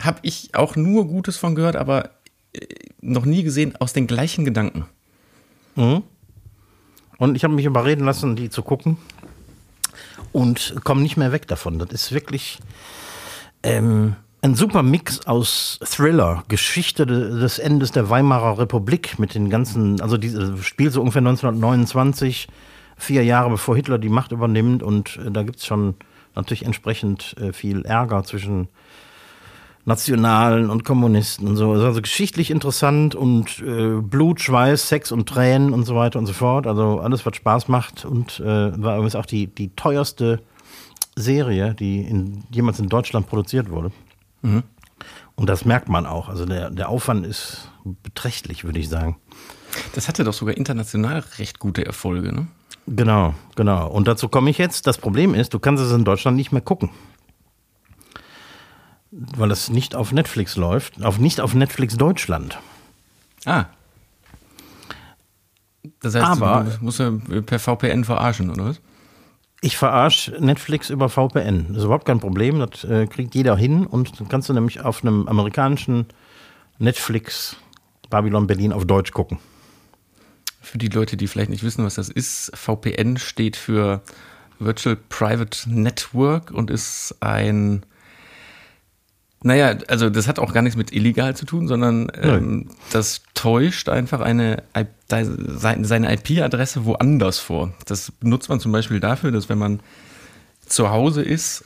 habe ich auch nur Gutes von gehört, aber äh, noch nie gesehen aus den gleichen Gedanken. Und ich habe mich überreden lassen, die zu gucken. Und komme nicht mehr weg davon. Das ist wirklich ähm, ein super Mix aus Thriller, Geschichte de- des Endes der Weimarer Republik mit den ganzen, also diese Spiel so ungefähr 1929, vier Jahre bevor Hitler die Macht übernimmt. Und äh, da gibt es schon natürlich entsprechend äh, viel Ärger zwischen Nationalen und Kommunisten und so. Also, also geschichtlich interessant und äh, Blut, Schweiß, Sex und Tränen und so weiter und so fort. Also alles, was Spaß macht und äh, war übrigens auch die, die teuerste Serie, die in, jemals in Deutschland produziert wurde. Und das merkt man auch. Also der, der Aufwand ist beträchtlich, würde ich sagen. Das hatte doch sogar international recht gute Erfolge, ne? Genau, genau. Und dazu komme ich jetzt. Das Problem ist, du kannst es in Deutschland nicht mehr gucken. Weil es nicht auf Netflix läuft, auf, nicht auf Netflix Deutschland. Ah. Das heißt, Aber- du musst ja per VPN verarschen, oder was? Ich verarsche Netflix über VPN. Das ist überhaupt kein Problem. Das äh, kriegt jeder hin. Und dann kannst du nämlich auf einem amerikanischen Netflix Babylon Berlin auf Deutsch gucken. Für die Leute, die vielleicht nicht wissen, was das ist, VPN steht für Virtual Private Network und ist ein, naja, also das hat auch gar nichts mit illegal zu tun, sondern ähm, das täuscht einfach eine, seine IP-Adresse woanders vor. Das benutzt man zum Beispiel dafür, dass wenn man zu Hause ist,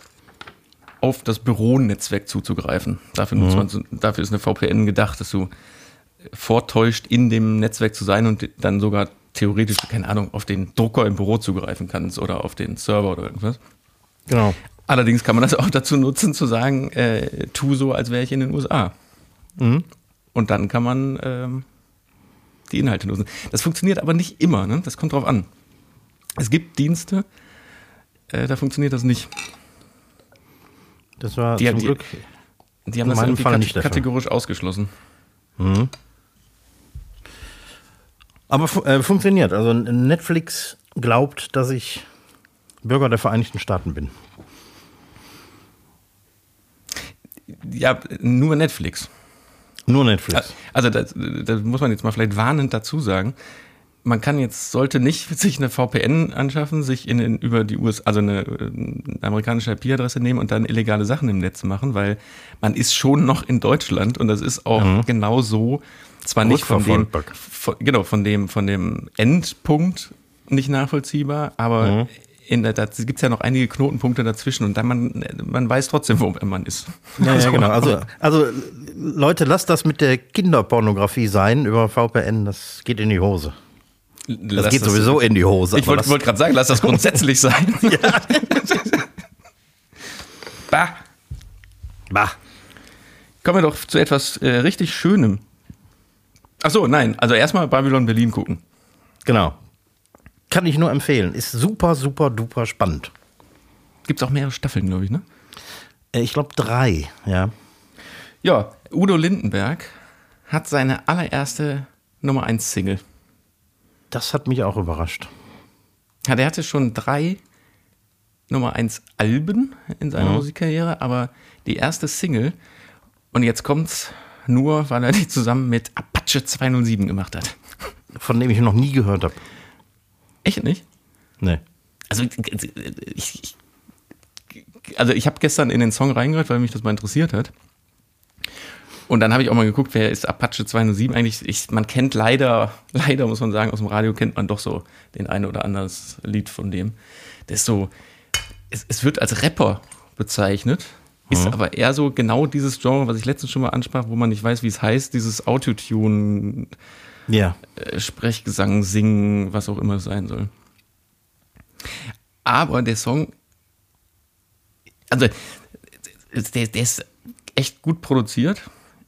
auf das Büronetzwerk zuzugreifen. Dafür, nutzt man, dafür ist eine VPN gedacht, dass du vortäuscht, in dem Netzwerk zu sein und dann sogar theoretisch, keine Ahnung, auf den Drucker im Büro zugreifen kannst oder auf den Server oder irgendwas. Genau. Allerdings kann man das auch dazu nutzen, zu sagen, äh, tu so, als wäre ich in den USA. Und dann kann man ähm, die Inhalte nutzen. Das funktioniert aber nicht immer, ne? das kommt drauf an. Es gibt Dienste, äh, da funktioniert das nicht. Das war Die- zum die- Glück. Die haben das irgendwie Fall nicht kategorisch ausgeschlossen. Aber fu äh, funktioniert. Also Netflix glaubt, dass ich Bürger der Vereinigten Staaten bin. Ja, nur Netflix. Nur Netflix. Also das, das muss man jetzt mal vielleicht warnend dazu sagen. Man kann jetzt, sollte nicht sich eine VPN anschaffen, sich in den, über die US, also eine, äh, amerikanische IP-Adresse nehmen und dann illegale Sachen im Netz machen, weil man ist schon noch in Deutschland und das ist auch genau so, zwar nicht von dem, von, genau, von dem, von dem Endpunkt nicht nachvollziehbar, aber in der, da gibt es ja noch einige Knotenpunkte dazwischen und dann man, man weiß trotzdem, wo man ist. Ja, ja, genau. Also, also Leute, lasst das mit der Kinderpornografie sein über VPN. Das geht in die Hose. Das Lass geht sowieso in die Hose. Ich wollte das- wollt gerade sagen, lass das grundsätzlich sein. bah. Bah. Kommen wir doch zu etwas äh, richtig Schönem. Ach so, nein. Also erstmal Babylon Berlin gucken. Genau. Kann ich nur empfehlen. Ist super, super, duper spannend. Gibt es auch mehrere Staffeln, glaube ich, ne? Äh, Ich glaube drei, ja. Ja, Udo Lindenberg hat seine allererste Nummer 1 Single. Das hat mich auch überrascht. Ja, der hatte schon drei Nummer 1 Alben in seiner Musikkarriere, aber die erste Single, und jetzt kommt's nur, weil er die zusammen mit Apache 207 gemacht hat. Von dem ich noch nie gehört habe. Echt nicht? Nee. Also ich, ich, also ich habe gestern in den Song reingehört, weil mich das mal interessiert hat. Und dann habe ich auch mal geguckt, wer ist Apache 207 eigentlich? Ich, man kennt leider, leider muss man sagen, aus dem Radio kennt man doch so den ein oder anderes Lied von dem. Der ist so, es, es wird als Rapper bezeichnet, ist aber eher so genau dieses Genre, was ich letztens schon mal ansprach, wo man nicht weiß, wie es heißt, dieses Autotune, Ja. äh, Sprechgesang, Singen, was auch immer es sein soll. Aber der Song, also der, der ist echt gut produziert.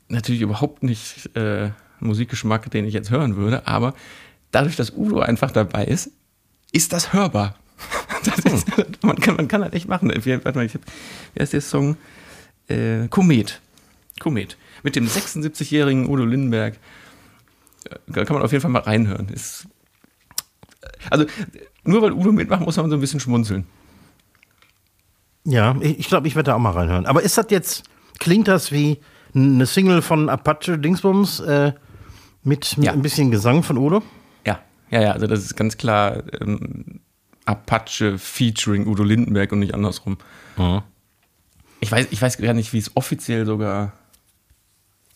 Natürlich überhaupt nicht äh, Musikgeschmack, den ich jetzt hören würde, aber dadurch, dass Udo einfach dabei ist, ist das hörbar. Das ist, man, kann, man kann halt echt machen. Wie, warte mal, ich hab, wie heißt der Song? Äh, Komet. Komet. Mit dem 76-jährigen Udo Lindenberg. Äh, Da kann man auf jeden Fall mal reinhören. Ist, also, nur weil Udo mitmacht, muss man so ein bisschen schmunzeln. Ja, ich, glaube, ich werde da auch mal reinhören. Aber ist das jetzt, klingt das wie eine Single von Apache Dingsbums äh, mit, mit Ja. ein bisschen Gesang von Udo? Ja, ja, ja, also das ist ganz klar ähm, Apache featuring Udo Lindenberg und nicht andersrum. Ich weiß, ich weiß gar nicht, wie es offiziell sogar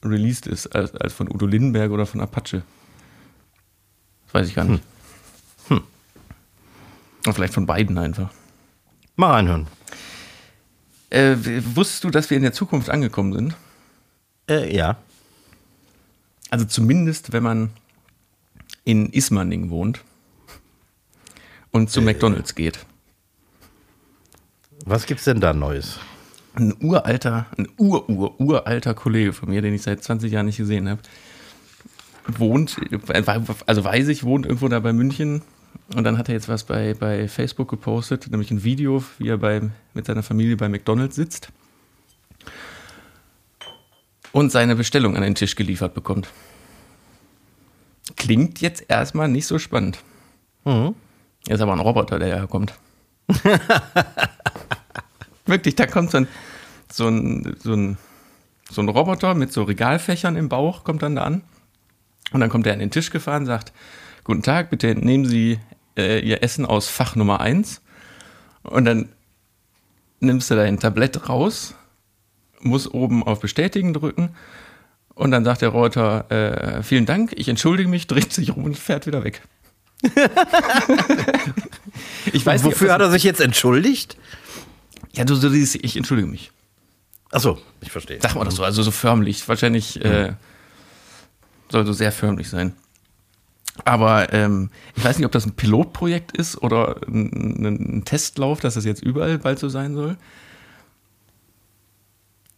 released ist, als, als von Udo Lindenberg oder von Apache. Das weiß ich gar nicht. Oder vielleicht von beiden einfach. Mal reinhören. Äh, wusstest du, dass wir in der Zukunft angekommen sind? Äh, ja. Also zumindest, wenn man in Ismaning wohnt und zu McDonalds geht. Was gibt's denn da Neues? Ein uralter, ein ur-ur-uralter Kollege von mir, den ich seit 20 Jahren nicht gesehen habe, wohnt, also weiß ich, wohnt irgendwo da bei München. Und dann hat er jetzt was bei, bei Facebook gepostet, nämlich ein Video, wie er bei, mit seiner Familie bei McDonalds sitzt und seine Bestellung an den Tisch geliefert bekommt. Klingt jetzt erstmal nicht so spannend. Mhm. Er ist aber ein Roboter, der da kommt. Wirklich, da kommt so ein, so, ein, so, ein, so ein Roboter mit so Regalfächern im Bauch, kommt dann da an. Und dann kommt er an den Tisch gefahren, sagt, guten Tag, bitte nehmen Sie äh, Ihr Essen aus Fach Nummer 1. Und dann nimmst du dein Tablett raus, muss oben auf Bestätigen drücken. Und dann sagt der Roboter, äh, vielen Dank, ich entschuldige mich, dreht sich rum und fährt wieder weg. ich weiß nicht, Wofür das- hat er sich jetzt entschuldigt? Ja, du, so dieses, ich entschuldige mich. Achso, ich verstehe. Sag mal das so, also so förmlich. Wahrscheinlich äh, soll so sehr förmlich sein. Aber ähm, ich weiß nicht, ob das ein Pilotprojekt ist oder ein, ein Testlauf, dass das jetzt überall bald so sein soll.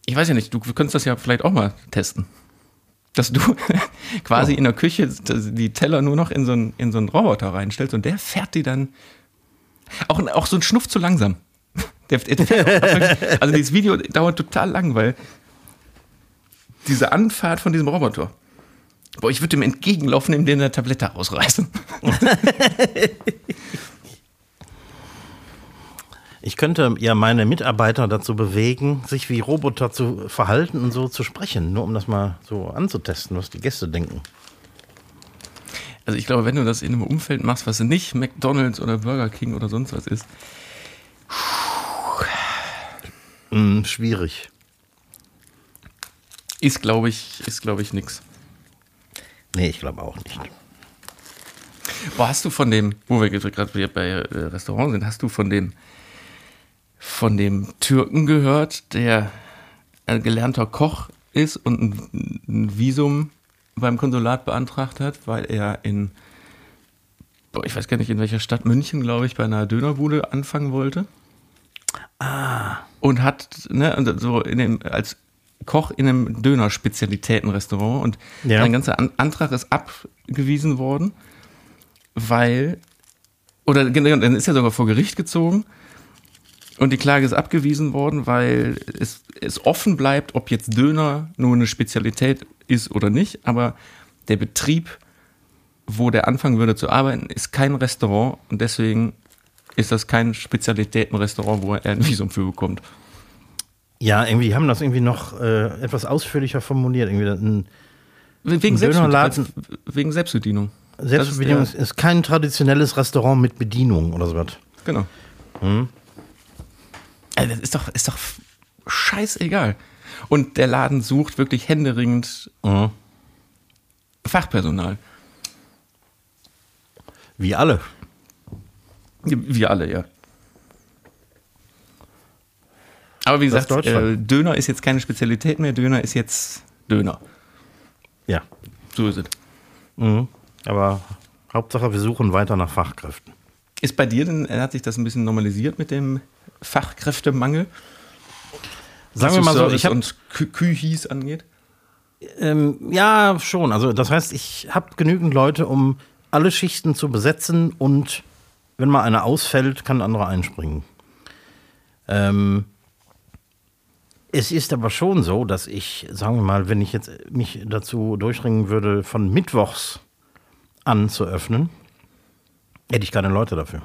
Ich weiß ja nicht, du könntest das ja vielleicht auch mal testen. Dass du quasi in der Küche die Teller nur noch in so einen, in so einen Roboter reinstellst und der fährt die dann. Auch, auch so ein Schnuff zu langsam. Also dieses Video dauert total lang, weil diese Anfahrt von diesem Roboter. Boah, ich würde dem entgegenlaufen, indem der eine Tablette ausreißen. Ich könnte ja meine Mitarbeiter dazu bewegen, sich wie Roboter zu verhalten und so zu sprechen, nur um das mal so anzutesten, was die Gäste denken. Also ich glaube, wenn du das in einem Umfeld machst, was nicht McDonalds oder Burger King oder sonst was ist, Hm, schwierig. ist glaube ich, ist glaube ich nix. Nee, ich glaube auch nicht. Boah, hast du von dem, wo wir gerade bei äh, Restaurant sind, hast du von dem, von dem Türken gehört, der ein gelernter Koch ist und ein, ein Visum beim Konsulat beantragt hat, weil er in, boah, ich weiß gar nicht in welcher Stadt, München, glaube ich, bei einer Dönerbude anfangen wollte. Ah. Und hat, ne, so in dem, als Koch in einem Döner-Spezialitätenrestaurant. Und Ja. sein ganzer An Antrag ist abgewiesen worden weil, oder genau, dann ist er sogar vor Gericht gezogen. Und die Klage ist abgewiesen worden, weil es, es offen bleibt, ob jetzt Döner nur eine Spezialität ist oder nicht, aber der Betrieb, wo der anfangen würde zu arbeiten, ist kein Restaurant. Und deswegen ist das kein Spezialitätenrestaurant, wo er ein Visum für bekommt. Ja, irgendwie haben das irgendwie noch äh, etwas ausführlicher formuliert. Irgendwie ein, Wegen, ein Selbstbedienung, wegen Selbstbedienung. Selbstbedienung ist, ist kein traditionelles Restaurant mit Bedienung oder sowas. Genau. Also das ist doch, ist doch scheißegal. Und der Laden sucht wirklich händeringend Mhm. Fachpersonal. Wie alle. Wir alle, ja. Aber wie gesagt, äh. Döner ist jetzt keine Spezialität mehr. Döner ist jetzt Döner. Ja. So ist es. Mhm. Aber Hauptsache, wir suchen weiter nach Fachkräften. Ist bei dir denn, äh, hat sich das ein bisschen normalisiert mit dem Fachkräftemangel? Sagen wir mal so, ich habe und Kü Kühis angeht? Ähm, ja, schon. Also das heißt, ich habe genügend Leute, um alle Schichten zu besetzen und wenn mal eine ausfällt, kann ein anderer einspringen. Ähm, es ist aber schon so, dass ich, sagen wir mal, wenn ich jetzt mich dazu durchringen würde, von Mittwochs an zu öffnen, hätte ich keine Leute dafür.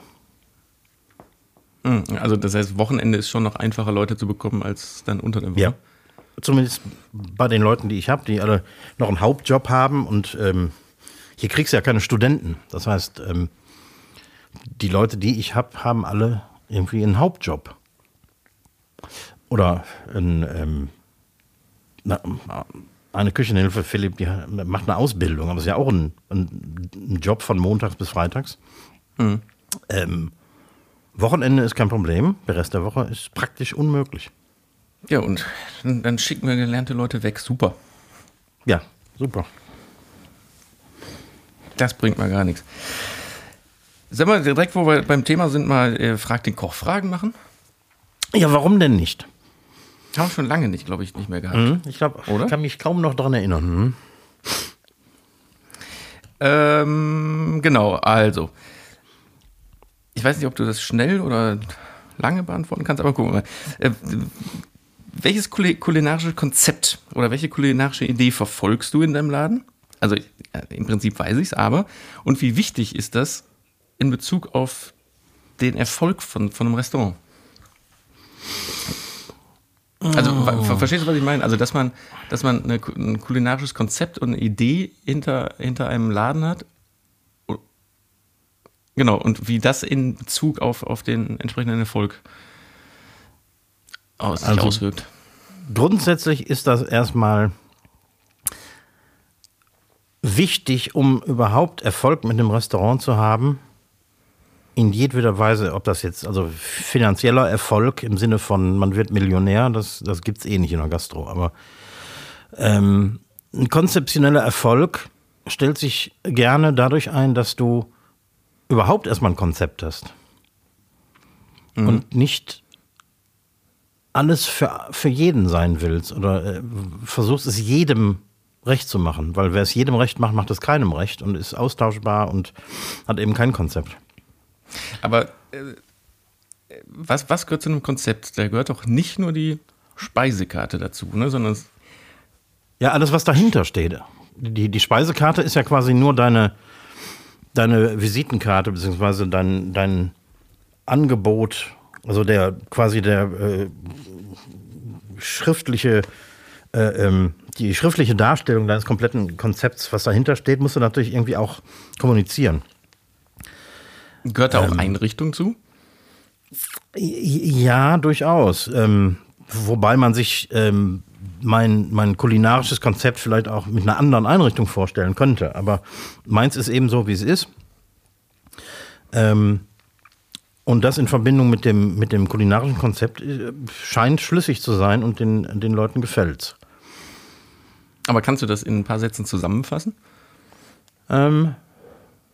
Mhm, Also das heißt, Wochenende ist schon noch einfacher, Leute zu bekommen, als dann unter der Woche. Ja. Zumindest bei den Leuten, die ich habe, die alle noch einen Hauptjob haben und ähm, hier kriegst du ja keine Studenten. Das heißt, ähm, die Leute, die ich habe, haben alle irgendwie einen Hauptjob. Oder ein, ähm, na, eine Küchenhilfe, Philipp, die macht eine Ausbildung, aber es ist ja auch ein, ein, ein Job von montags bis freitags. Ähm, Wochenende ist kein Problem, der Rest der Woche ist praktisch unmöglich. Ja, und dann schicken wir gelernte Leute weg. Super. Ja, super. Das bringt mal gar nichts. Sollen wir direkt, wo wir beim Thema sind, mal äh, Frag den Koch Fragen machen? Ja, warum denn nicht? Haben wir schon lange nicht, glaube ich, nicht mehr gehabt. Hm? Ich glaube, ich kann mich kaum noch daran erinnern. Hm? Ähm, genau, also. Ich weiß nicht, ob du das schnell oder lange beantworten kannst, aber gucken wir mal. Äh, welches kuli- kulinarische Konzept oder welche kulinarische Idee verfolgst du in deinem Laden? Also im Prinzip weiß ich es, aber und wie wichtig ist das in Bezug auf den Erfolg von, von einem Restaurant? Also ver- verstehst du, was ich meine? Also dass man, dass man eine, ein kulinarisches Konzept und eine Idee hinter, hinter einem Laden hat Genau, und wie das in Bezug auf, auf den entsprechenden Erfolg aus, sich Also- auswirkt. Grundsätzlich ist das erstmal wichtig, um überhaupt Erfolg mit dem Restaurant zu haben. In jedweder Weise, ob das jetzt, also finanzieller Erfolg im Sinne von, man wird Millionär, das, das gibt es eh nicht in der Gastro, aber ähm, ein konzeptioneller Erfolg stellt sich gerne dadurch ein, dass du überhaupt erstmal ein Konzept hast. Und nicht alles für, für jeden sein willst oder äh, versuchst es jedem recht zu machen, weil wer es jedem recht macht, macht es keinem recht und ist austauschbar und hat eben kein Konzept. Aber äh, was, was gehört zu einem Konzept? Da gehört doch nicht nur die Speisekarte dazu, ne, sondern Ja, alles, was dahinter steht. Die, die Speisekarte ist ja quasi nur deine, deine Visitenkarte, beziehungsweise dein, dein Angebot, also der quasi der äh, schriftliche, äh, ähm, die schriftliche Darstellung deines kompletten Konzepts, was dahinter steht, musst du natürlich irgendwie auch kommunizieren. Gehört da auch Einrichtung zu? Ja, durchaus. Ähm, wobei man sich ähm, mein, mein kulinarisches Konzept vielleicht auch mit einer anderen Einrichtung vorstellen könnte. Aber meins ist eben so, wie es ist. Ähm, und das in Verbindung mit dem, mit dem kulinarischen Konzept äh, scheint schlüssig zu sein und den, den Leuten gefällt's. Aber kannst du das in ein paar Sätzen zusammenfassen? Ähm,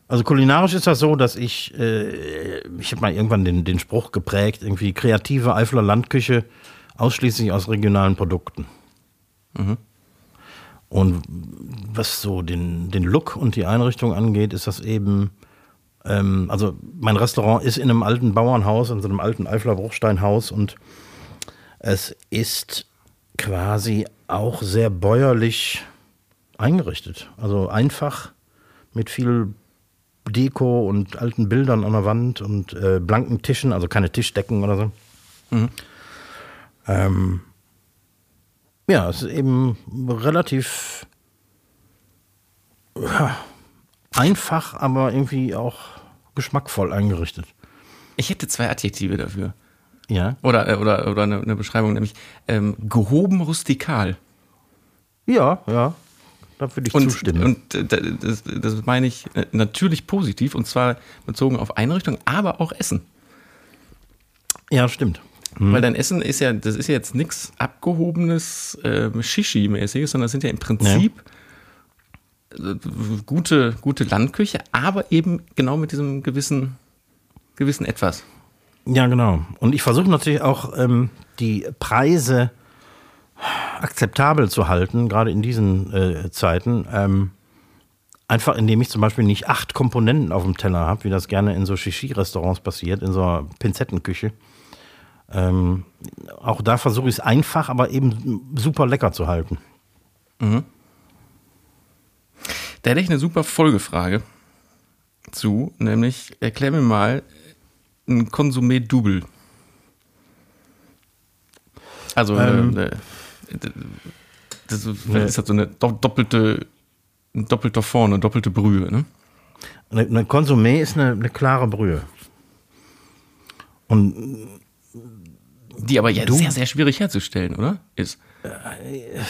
also kulinarisch ist das so, dass ich, äh, ich habe mal irgendwann den, den Spruch geprägt, irgendwie kreative Eifler Landküche ausschließlich aus regionalen Produkten. Und was so den, den Look und die Einrichtung angeht, ist das eben ähm, also mein Restaurant ist in einem alten Bauernhaus, in so einem alten Eifler Bruchsteinhaus und es ist quasi auch sehr bäuerlich eingerichtet. Also einfach mit viel Deko und alten Bildern an der Wand und äh, blanken Tischen, also keine Tischdecken oder so. Mhm. Ähm, ja, es ist eben relativ ja, einfach, aber irgendwie auch geschmackvoll eingerichtet. Ich hätte zwei Adjektive dafür. Ja. Oder, äh, oder, oder eine, eine Beschreibung, nämlich ähm, gehoben rustikal. Ja, ja. Da würde ich und, zustimmen. Und äh, das, das meine ich äh, natürlich positiv und zwar bezogen auf Einrichtung, aber auch Essen. Ja, stimmt. Mhm. Weil dein Essen ist ja, das ist ja jetzt nichts abgehobenes, äh, Shishi-mäßiges, sondern das sind ja im Prinzip ja. gute, gute Landküche, aber eben genau mit diesem gewissen, gewissen Etwas. Ja, genau. Und ich versuche natürlich auch ähm, die Preise akzeptabel zu halten, gerade in diesen äh, Zeiten. Ähm, einfach indem ich zum Beispiel nicht acht Komponenten auf dem Teller habe, wie das gerne in so Shishi-Restaurants passiert, in so einer Pinzettenküche. Ähm, auch da versuche ich es einfach, aber eben super lecker zu halten. Mhm. Da hätte ich eine super Folgefrage zu, nämlich erklär mir mal ein Konsumé Double. Also ähm, äh, das ist, halt so eine doppelte, ein doppelter Fond, eine doppelte Brühe, ne? Eine, Konsumé ist eine, eine klare Brühe. Und die aber ja du, sehr, sehr schwierig herzustellen, oder? Ist. Äh,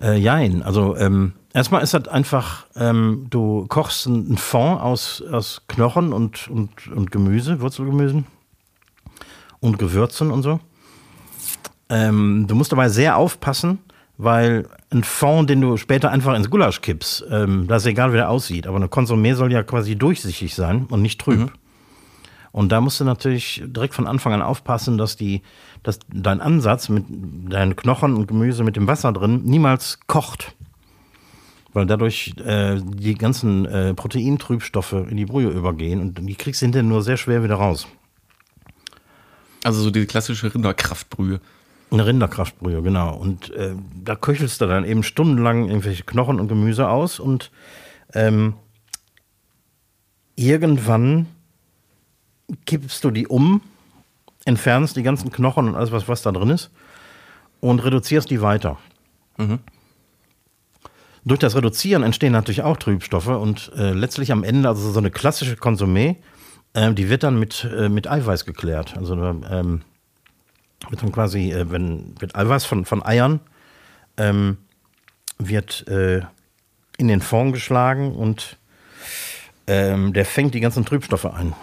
äh, jein. Also ähm, erstmal ist das einfach, ähm, du kochst einen Fond aus, aus Knochen und, und, und Gemüse, Wurzelgemüsen und Gewürzen und so. Ähm, du musst dabei sehr aufpassen, weil ein Fond, den du später einfach ins Gulasch kippst, ähm, das ist egal, wie der aussieht, aber eine Konsumé soll ja quasi durchsichtig sein und nicht trüb. Mhm. Und da musst du natürlich direkt von Anfang an aufpassen, dass, die, dass dein Ansatz mit deinen Knochen und Gemüse mit dem Wasser drin niemals kocht. Weil dadurch äh, die ganzen äh, Proteintrübstoffe in die Brühe übergehen und die kriegst du hinterher nur sehr schwer wieder raus. Also so die klassische Rinderkraftbrühe. Eine Rinderkraftbrühe, genau. Und äh, da köchelst du dann eben stundenlang irgendwelche Knochen und Gemüse aus und ähm, irgendwann kippst du die um, entfernst die ganzen Knochen und alles, was, was da drin ist und reduzierst die weiter. Mhm. Durch das Reduzieren entstehen natürlich auch Trübstoffe und äh, letztlich am Ende, also so eine klassische Konsumé, äh, die wird dann mit, äh, mit Eiweiß geklärt. Also ähm, wird dann quasi, äh, wenn wird Eiweiß von, von Eiern ähm, wird äh, in den Fond geschlagen und ähm, der fängt die ganzen Trübstoffe ein.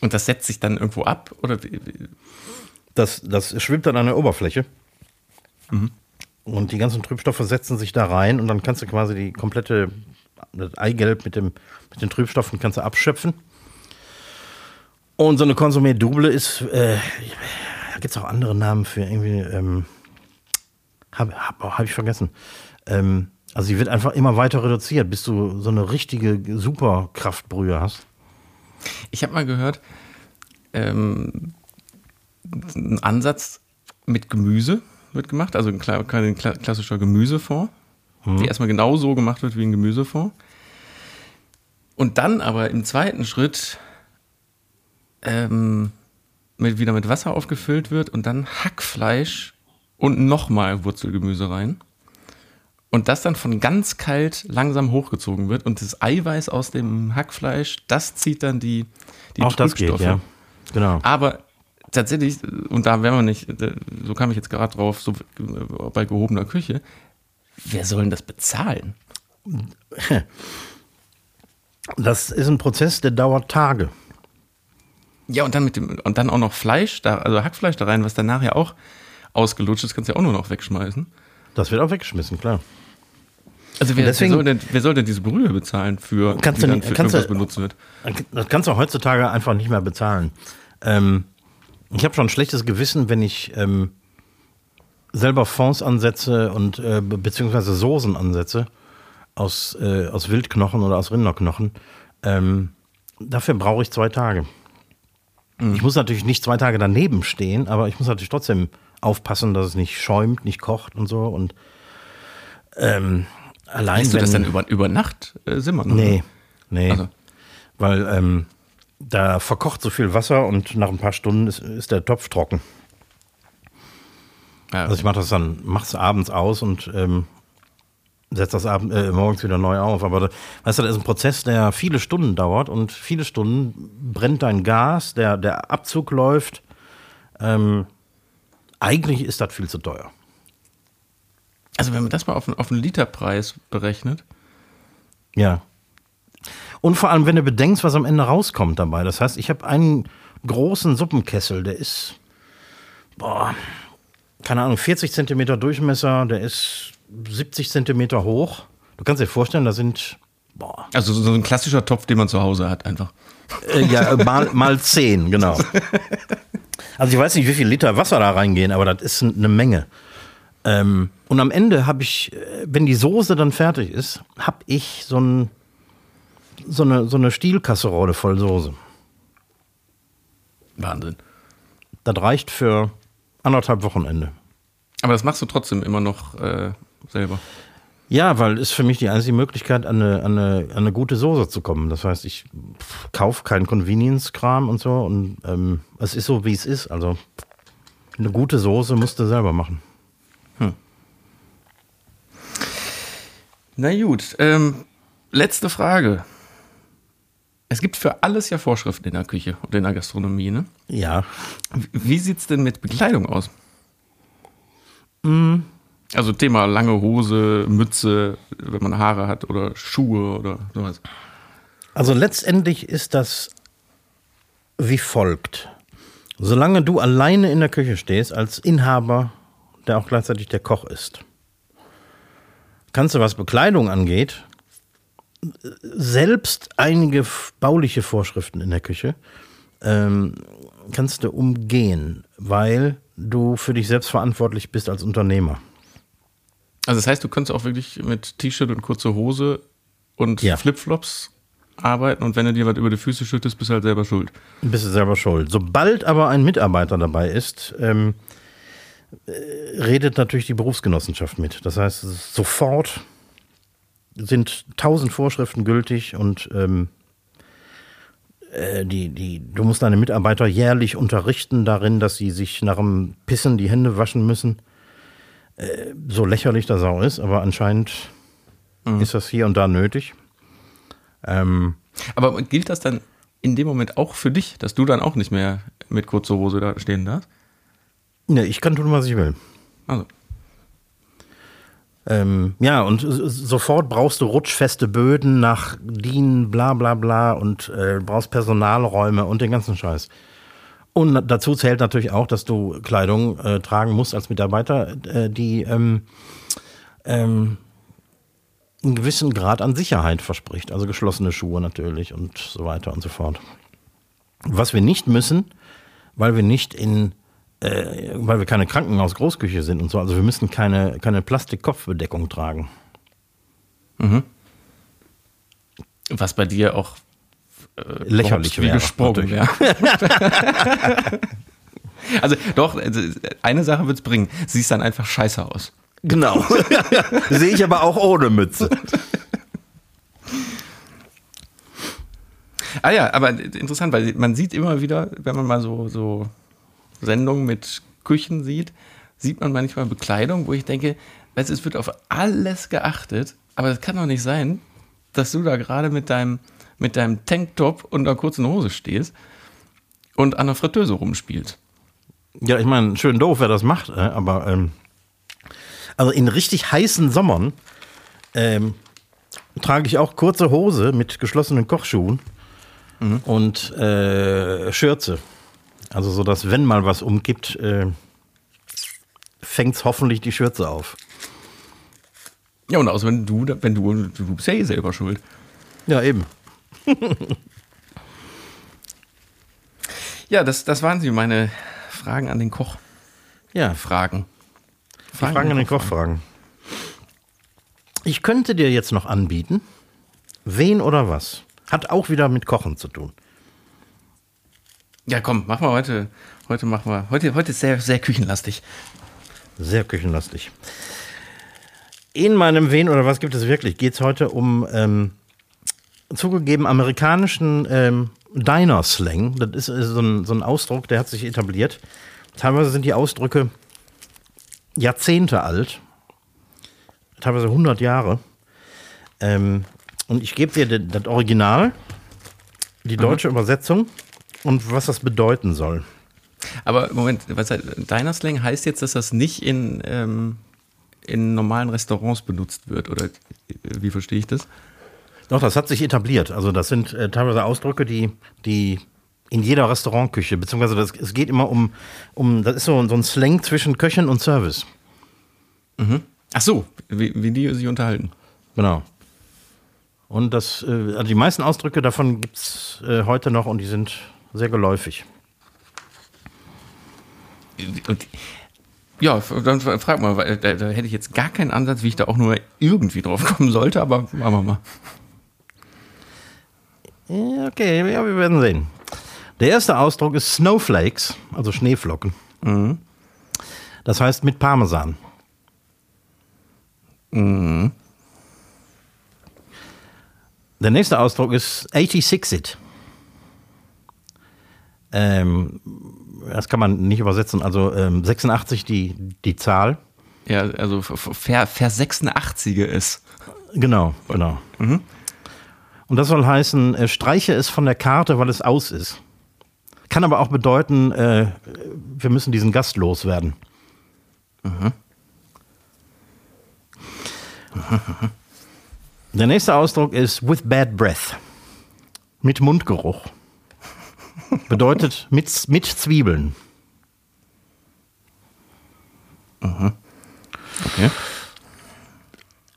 Und das setzt sich dann irgendwo ab? Oder? Das, das schwimmt dann an der Oberfläche. Mhm. Und die ganzen Trübstoffe setzen sich da rein und dann kannst du quasi die komplette das Eigelb mit, dem, mit den Trübstoffen kannst du abschöpfen. Und so eine Konsumé Double ist, äh, da gibt es auch andere Namen für irgendwie, ähm, habe hab, hab ich vergessen. Ähm, also sie wird einfach immer weiter reduziert, bis du so eine richtige Superkraftbrühe hast. Ich habe mal gehört, ähm, ein Ansatz mit Gemüse wird gemacht, also ein, klassischer Gemüsefond, mhm. der erstmal genauso gemacht wird wie ein Gemüsefond. Und dann aber im zweiten Schritt ähm, mit, wieder mit Wasser aufgefüllt wird und dann Hackfleisch und nochmal Wurzelgemüse rein. Und das dann von ganz kalt langsam hochgezogen wird und das Eiweiß aus dem Hackfleisch, das zieht dann die, die Auch das geht, ja. Genau. Aber tatsächlich, und da wären wir nicht, so kam ich jetzt gerade drauf, so bei gehobener Küche, wer soll denn das bezahlen? Das ist ein Prozess, der dauert Tage. Ja, und dann mit dem, und dann auch noch Fleisch, da, also Hackfleisch da rein, was dann nachher auch ausgelutscht ist, kannst du ja auch nur noch wegschmeißen. Das wird auch weggeschmissen, klar. Also wer, deswegen, wer, soll denn, wer soll denn diese Brühe bezahlen, für, kannst die dann für kannst irgendwas du, benutzt wird? Das kannst du heutzutage einfach nicht mehr bezahlen. Ähm, ich habe schon ein schlechtes Gewissen, wenn ich ähm, selber Fonds ansetze und äh, beziehungsweise Soßen ansetze aus, äh, aus Wildknochen oder aus Rinderknochen. Ähm, dafür brauche ich zwei Tage. Ich muss natürlich nicht zwei Tage daneben stehen, aber ich muss natürlich trotzdem aufpassen, dass es nicht schäumt, nicht kocht und so. Und ähm, allein Lässt du wenn, das dann über, über Nacht äh, simmern? Nee, nee. Also. Weil ähm, da verkocht so viel Wasser und nach ein paar Stunden ist, ist der Topf trocken. Ja, Also ich mache das dann, mach's abends aus und ähm, setze das abend, äh, morgens wieder neu auf. Aber da, weißt du, das ist ein Prozess, der viele Stunden dauert und viele Stunden brennt dein Gas, der, der Abzug läuft. Ähm, eigentlich ist das viel zu teuer. also wenn man das mal auf, einen- auf einen Literpreis berechnet, Ja. Und vor allem, wenn du bedenkst, was am Ende rauskommt dabei. Das heißt, ich habe einen großen Suppenkessel, der ist, boah, keine Ahnung, 40 Zentimeter Durchmesser, der ist 70 Zentimeter hoch. Du kannst dir vorstellen, da sind, boah, also so ein klassischer Topf, den man zu Hause hat einfach. äh, ja, äh, mal, mal 10, genau. Also ich weiß nicht, wie viel Liter Wasser da reingehen, aber das ist eine Menge. Ähm, und am Ende habe ich, äh, wenn die Soße dann fertig ist, habe ich so, ein, so, eine, so eine Stielkasserole voll Soße. Wahnsinn. Das reicht für anderthalb Wochenende. Aber das machst du trotzdem immer noch äh, selber. Ja, weil ist für mich die einzige Möglichkeit, an eine, an, eine, an eine gute Soße zu kommen. Das heißt, ich kaufe keinen Convenience-Kram und so. Und ähm, es ist so, wie es ist. Also eine gute Soße musst du selber machen. Na gut, ähm, letzte Frage. Es gibt für alles ja Vorschriften in der Küche und in der Gastronomie, ne? Ja. Wie- Wie sieht's denn mit Bekleidung aus? Also Thema lange Hose, Mütze, wenn man Haare hat oder Schuhe oder sowas. Also letztendlich ist das wie folgt. Solange du alleine in der Küche stehst, als Inhaber, der auch gleichzeitig der Koch ist, kannst du, was Bekleidung angeht, selbst einige bauliche Vorschriften in der Küche ähm, kannst du umgehen, weil du für dich selbst verantwortlich bist als Unternehmer. Also das heißt, du könntest auch wirklich mit T-Shirt und kurze Hose und Ja. Flipflops arbeiten und wenn du dir was über die Füße schüttest, bist du halt selber schuld. Bist du selber schuld. Sobald aber ein Mitarbeiter dabei ist, ähm, äh, redet natürlich die Berufsgenossenschaft mit. Das heißt, sofort sind tausend Vorschriften gültig und ähm, äh, die, die, du musst deine Mitarbeiter jährlich unterrichten darin, dass sie sich nach dem Pissen die Hände waschen müssen. Äh, so lächerlich das auch ist, aber anscheinend ist das hier und da nötig. Ähm, Aber gilt das dann in dem Moment auch für dich, dass du dann auch nicht mehr mit kurzer Hose da stehen darfst? ne, ich kann tun, was ich will. Also, Ähm, ja, und sofort brauchst du rutschfeste Böden nach DIN, bla bla bla und äh, brauchst Personalräume und den ganzen Scheiß. Und dazu zählt natürlich auch, dass du Kleidung äh, tragen musst als Mitarbeiter, äh, die ähm, ähm, einen gewissen Grad an Sicherheit verspricht. Also geschlossene Schuhe natürlich und so weiter und so fort. Was wir nicht müssen, weil wir nicht in äh, weil wir keine Krankenhaus-Großküche sind und so. Also wir müssen keine, keine Plastikkopfbedeckung tragen. was bei dir auch Lächerlich überhaupt wie wäre, gesprungen wäre. also doch, also, eine Sache wird's bringen. Siehst dann einfach scheiße aus. Genau. Sehe ich aber auch ohne Mütze. Ah ja, aber interessant, weil man sieht immer wieder, wenn man mal so, so Sendungen mit Küchen sieht, sieht man manchmal Bekleidung, wo ich denke, es wird auf alles geachtet, aber das kann doch nicht sein, dass du da gerade mit deinem, mit deinem Tanktop und einer kurzen Hose stehst und an der Fritteuse rumspielst. Ja, ich meine, schön doof, wer das macht, äh, aber ähm, also in richtig heißen Sommern ähm, trage ich auch kurze Hose mit geschlossenen Kochschuhen und äh, Schürze. Also so, dass wenn mal was umkippt, äh, fängt's hoffentlich die Schürze auf. Ja, und außer wenn du, wenn du, du bist ja eh selber schuld. Ja, eben. Ja, das, das waren sie, meine Fragen an den Koch. Ja, Fragen. Fragen an den Koch fragen. Ich könnte dir jetzt noch anbieten, wen oder was. Hat auch wieder mit Kochen zu tun. Ja, komm, mach mal heute. Heute machen wir. Heute, heute ist sehr, sehr küchenlastig. Sehr küchenlastig. In meinem Wen oder was gibt es wirklich? Geht es heute um ähm, zugegeben amerikanischen ähm, Diner-Slang. Das ist, ist so, ein, so ein Ausdruck, der hat sich etabliert. Teilweise sind die Ausdrücke Jahrzehnte alt, teilweise 100 Jahre. Ähm, und ich gebe dir das Original, die deutsche mhm. Übersetzung und was das bedeuten soll. Aber Moment, was heißt, Diner Slang heißt jetzt, dass das nicht in, ähm, in normalen Restaurants benutzt wird, oder wie verstehe ich das? Doch, das hat sich etabliert. Also das sind äh, teilweise Ausdrücke, die, die in jeder Restaurantküche, beziehungsweise das, es geht immer um, um, das ist so, so ein Slang zwischen Köchen und Service. Mhm. Ach so, wie, wie die sich unterhalten. Genau. Und das, äh, also die meisten Ausdrücke davon gibt es äh, heute noch und die sind sehr geläufig. Und, ja, dann frag mal, weil da, da, hätte ich jetzt gar keinen Ansatz, wie ich da auch nur irgendwie drauf kommen sollte, aber machen wir mal. Okay, ja, wir werden sehen. Der erste Ausdruck ist Snowflakes, also Schneeflocken. Mhm. Das heißt mit Parmesan. Mhm. Der nächste Ausdruck ist 86it. Ähm, das kann man nicht übersetzen. Also ähm, 86 die, die Zahl. Ja, also ver, ver 86 ist. Genau, genau. Mhm. Und das soll heißen, äh, streiche es von der Karte, weil es aus ist. Kann aber auch bedeuten, äh, wir müssen diesen Gast loswerden. Mhm. Der nächste Ausdruck ist with bad breath. Mit Mundgeruch. Bedeutet mit, mit Zwiebeln. Mhm. Okay.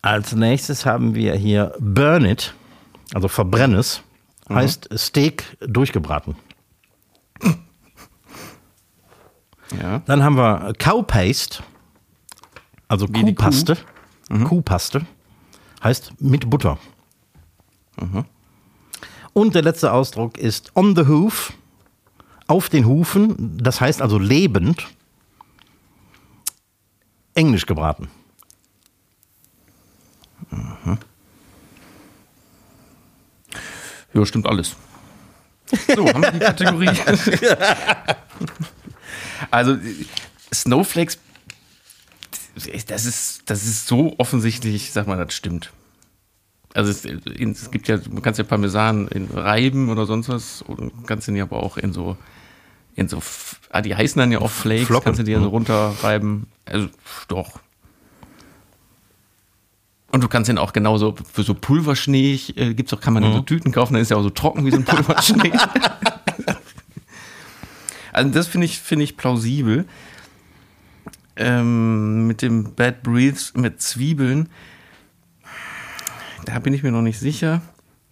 Als nächstes haben wir hier burn it, also verbrenn es, mhm. heißt Steak durchgebraten. Ja. Dann haben wir Cow Paste, also Wie Kuhpaste. Kuh? Mhm. Kuhpaste heißt mit Butter. Mhm. Und der letzte Ausdruck ist on the hoof, auf den Hufen, das heißt also lebend, englisch gebraten. Mhm. Ja, stimmt alles. So, haben wir die Kategorie. also, Snowflakes, das ist, das ist so offensichtlich, sag mal, das stimmt. Also es, es, gibt ja, man kann ja Parmesan in reiben oder sonst was, oder kannst den ja aber auch in so, in so, ah, die heißen dann ja auch Flakes, Flocken. kannst du die ja so mhm. runterreiben. Also doch. Und du kannst den auch genauso für so Pulverschnee, äh, gibt's auch, kann man mhm. in so. Tüten kaufen, dann ist ja auch so trocken wie so ein Pulverschnee. also das finde ich, finde ich plausibel. Ähm, mit dem Bad Breeds, mit Zwiebeln da bin ich mir noch nicht sicher.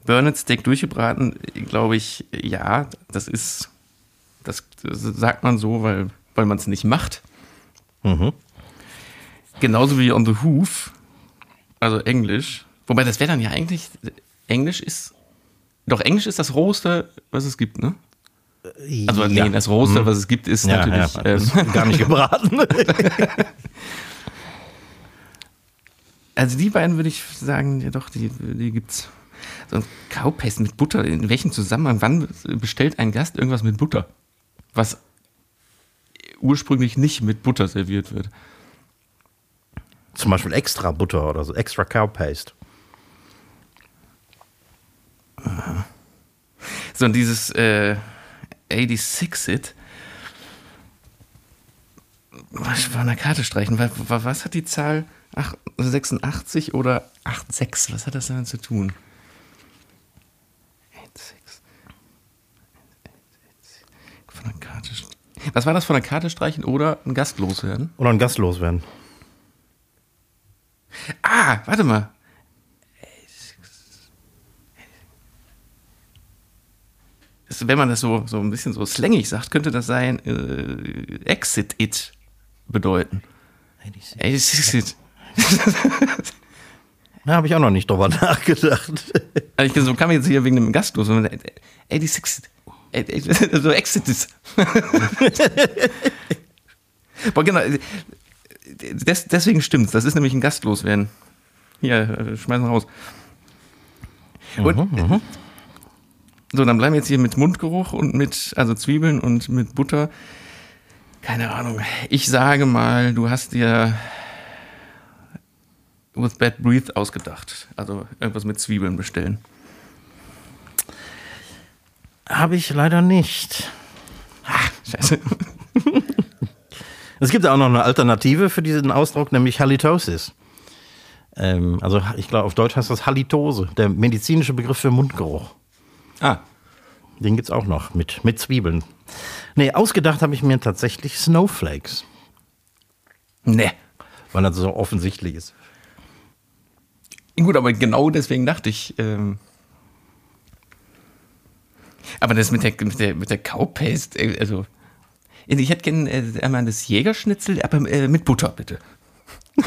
Burned Steak durchgebraten, glaube ich, ja, das ist, das, das sagt man so, weil, weil man es nicht macht. Mhm. Genauso wie on the hoof, also Englisch. Wobei das wäre dann ja eigentlich, Englisch ist, doch Englisch ist das Rohste, was es gibt, ne? Also ja. nee, das Rohste, mhm. was es gibt, ist ja, natürlich ja, ist ähm, gar nicht gebraten. Also die beiden würde ich sagen, ja doch, die, die gibt's. So ein Cowpaste mit Butter, in welchem Zusammenhang, wann bestellt ein Gast irgendwas mit Butter? Was ursprünglich nicht mit Butter serviert wird. Zum Beispiel extra Butter oder so, extra Cowpaste. So, und dieses äh, 86-It, was von der Karte streichen, was, was hat die Zahl? 86 oder 86, was hat das damit zu tun? 86. Von der Karte was war das von der Karte streichen oder ein Gast loswerden? Oder ein Gast loswerden. Ah, warte mal. Wenn man das so, so ein bisschen so slangig sagt, könnte das sein äh, Exit It bedeuten. 86. 86. Da habe ich auch noch nicht drüber nachgedacht. Also so kam jetzt hier wegen dem Gast los. 86. So Exitus. Boah, genau. Des, deswegen stimmt's. Das ist nämlich ein Gastlos werden. Hier, schmeißen raus. Und, mhm, so, dann bleiben wir jetzt hier mit Mundgeruch und mit, also Zwiebeln und mit Butter. Keine Ahnung. Ich sage mal, du hast dir with Bad Breath ausgedacht. Also irgendwas mit Zwiebeln bestellen. Habe ich leider nicht. Ah, scheiße. es gibt auch noch eine Alternative für diesen Ausdruck, nämlich Halitosis. Ähm, also ich glaube, auf Deutsch heißt das Halitose, der medizinische Begriff für Mundgeruch. Ah. Den gibt es auch noch mit, mit Zwiebeln. Nee, ausgedacht habe ich mir tatsächlich Snowflakes. Nee. Weil das so offensichtlich ist. Gut, aber genau deswegen dachte ich. Ähm aber das mit der, mit der, mit der Cowpaste, äh, also. Ich hätte gerne äh, einmal das Jägerschnitzel, aber äh, mit Butter, bitte.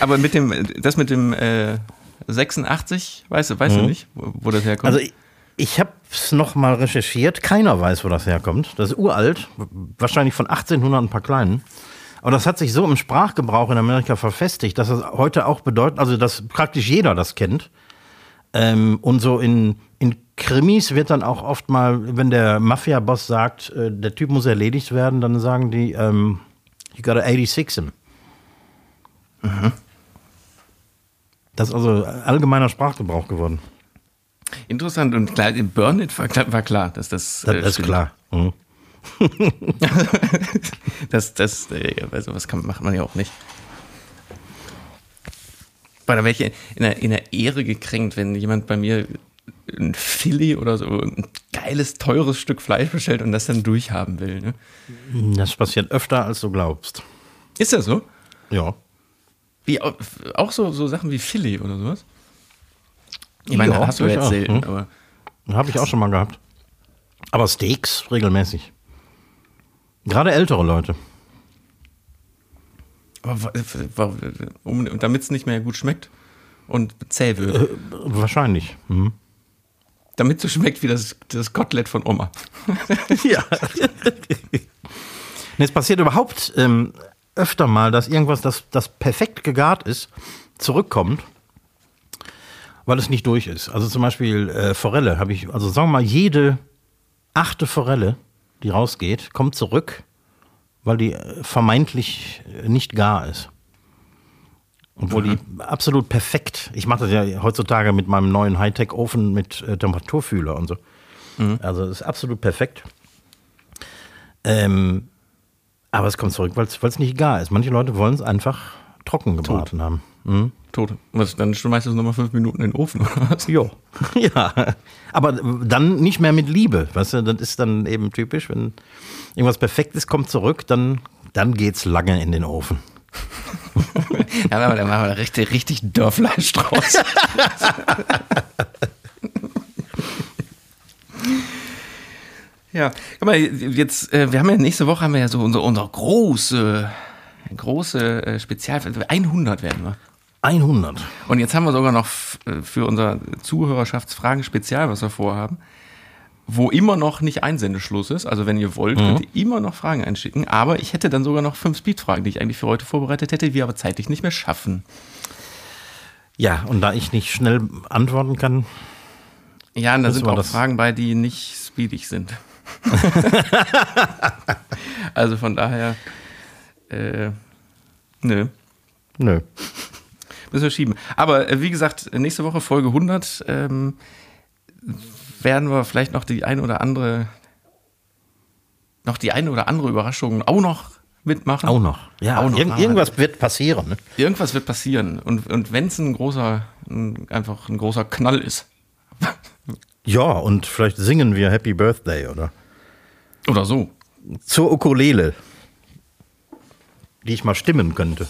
aber mit dem, das mit dem äh, 86, weißt du, weißt mhm. du nicht, wo, wo, das herkommt? Also ich, ich habe es nochmal recherchiert. Keiner weiß, wo das herkommt. Das ist uralt, wahrscheinlich von 1800 ein paar kleinen. Aber das hat sich so im Sprachgebrauch in Amerika verfestigt, dass es heute auch bedeutet, also dass praktisch jeder das kennt. Ähm, und so in, in Krimis wird dann auch oft mal, wenn der Mafia-Boss sagt, äh, der Typ muss erledigt werden, dann sagen die, ähm, you gotta 86 him. Mhm. Das ist also allgemeiner Sprachgebrauch geworden. Interessant und klar, It war, war klar, dass das. Das äh, ist klar. Mhm. das, das, äh, also was kann, macht man ja auch nicht. Bei welche in der, in der Ehre gekränkt, wenn jemand bei mir ein Philly oder so ein geiles, teures Stück Fleisch bestellt und das dann durchhaben will. Ne? Das passiert öfter, als du glaubst. Ist das so? Ja. Wie, auch so, so Sachen wie Philly oder sowas? Ich meine, ja, hast du ja erzählt, hm? aber. Habe ich auch schon mal gehabt. Aber Steaks regelmäßig. Gerade ältere Leute. Um, damit es nicht mehr gut schmeckt und zäh wird. Äh, wahrscheinlich. Mhm. Damit es so schmeckt wie das, das Kotelett von Oma. ja. es passiert überhaupt ähm, öfter mal, dass irgendwas, das, das perfekt gegart ist, zurückkommt, weil es nicht durch ist. Also zum Beispiel äh, Forelle habe ich, also sagen wir mal, jede achte Forelle, die rausgeht, kommt zurück, weil die äh, vermeintlich nicht gar ist. Obwohl mhm. die absolut perfekt, ich mache das ja heutzutage mit meinem neuen Hightech-Ofen mit äh, Temperaturfühler und so. Mhm. Also es ist absolut perfekt. Ähm, aber es kommt zurück, weil es nicht gar ist. Manche Leute wollen es einfach trocken gebraten Tot. haben. Mhm. Tot. Was, dann schmeißt du es nochmal fünf Minuten in den Ofen, oder was? Jo. ja. Aber dann nicht mehr mit Liebe. Weißt du, das ist dann eben typisch, wenn irgendwas perfekt ist, kommt zurück, dann, dann es lange in den Ofen. ja, aber dann machen wir richtig, richtig Dörrfleisch draus. Ja, guck mal, jetzt, äh, wir haben ja nächste Woche haben wir ja so unsere, unsere große, große äh, Spezial, 100 werden wir. 100. Und jetzt haben wir sogar noch äh, für unser Zuhörerschaftsfragen-Spezial, was wir vorhaben, wo immer noch nicht Einsendeschluss ist. Also wenn ihr wollt, mhm. könnt ihr immer noch Fragen einschicken. Aber ich hätte dann sogar noch fünf Speedfragen, die ich eigentlich für heute vorbereitet hätte, wir aber zeitlich nicht mehr schaffen. Ja, und da ich nicht schnell antworten kann. Ja, und da sind auch Fragen bei, die nicht speedig sind. also von daher, äh, nö. Nö. Müssen wir schieben. Aber äh, wie gesagt, nächste Woche Folge 100 ähm, werden wir vielleicht noch die eine oder andere, noch die eine oder andere Überraschung auch noch mitmachen. Auch noch. Ja, auch noch. Ir irgendwas wird passieren. Ne? Irgendwas wird passieren. Und, und wenn es ein großer, ein, einfach ein großer Knall ist. Ja, und vielleicht singen wir Happy Birthday, oder? Oder so. Zur Ukulele, die ich mal stimmen könnte.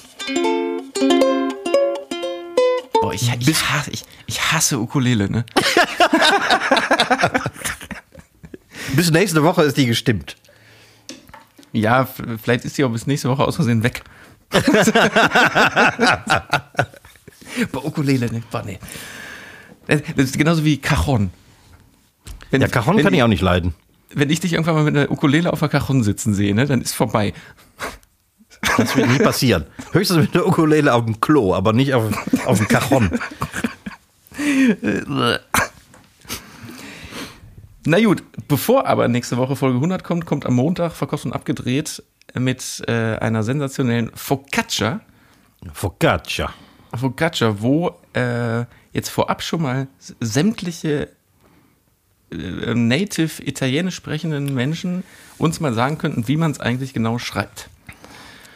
Ich, ich, hasse, ich, ich hasse Ukulele, ne? bis nächste Woche ist die gestimmt. Ja, vielleicht ist die auch bis nächste Woche aus Versehen weg. Bei Ukulele, ne? Boah, nee. Das ist genauso wie Cajon. Wenn, ja, Cajon kann ich auch nicht leiden. Wenn ich dich irgendwann mal mit einer Ukulele auf der Cajon sitzen sehe, ne, dann ist vorbei. Das wird nie passieren. Höchstens mit der Ukulele auf dem Klo, aber nicht auf, auf dem Cajon. Na gut, bevor aber nächste Woche Folge 100 kommt, kommt am Montag verkauft und abgedreht mit äh, einer sensationellen Focaccia. Focaccia. Focaccia, wo äh, jetzt vorab schon mal sämtliche äh, native italienisch sprechenden Menschen uns mal sagen könnten, wie man es eigentlich genau schreibt.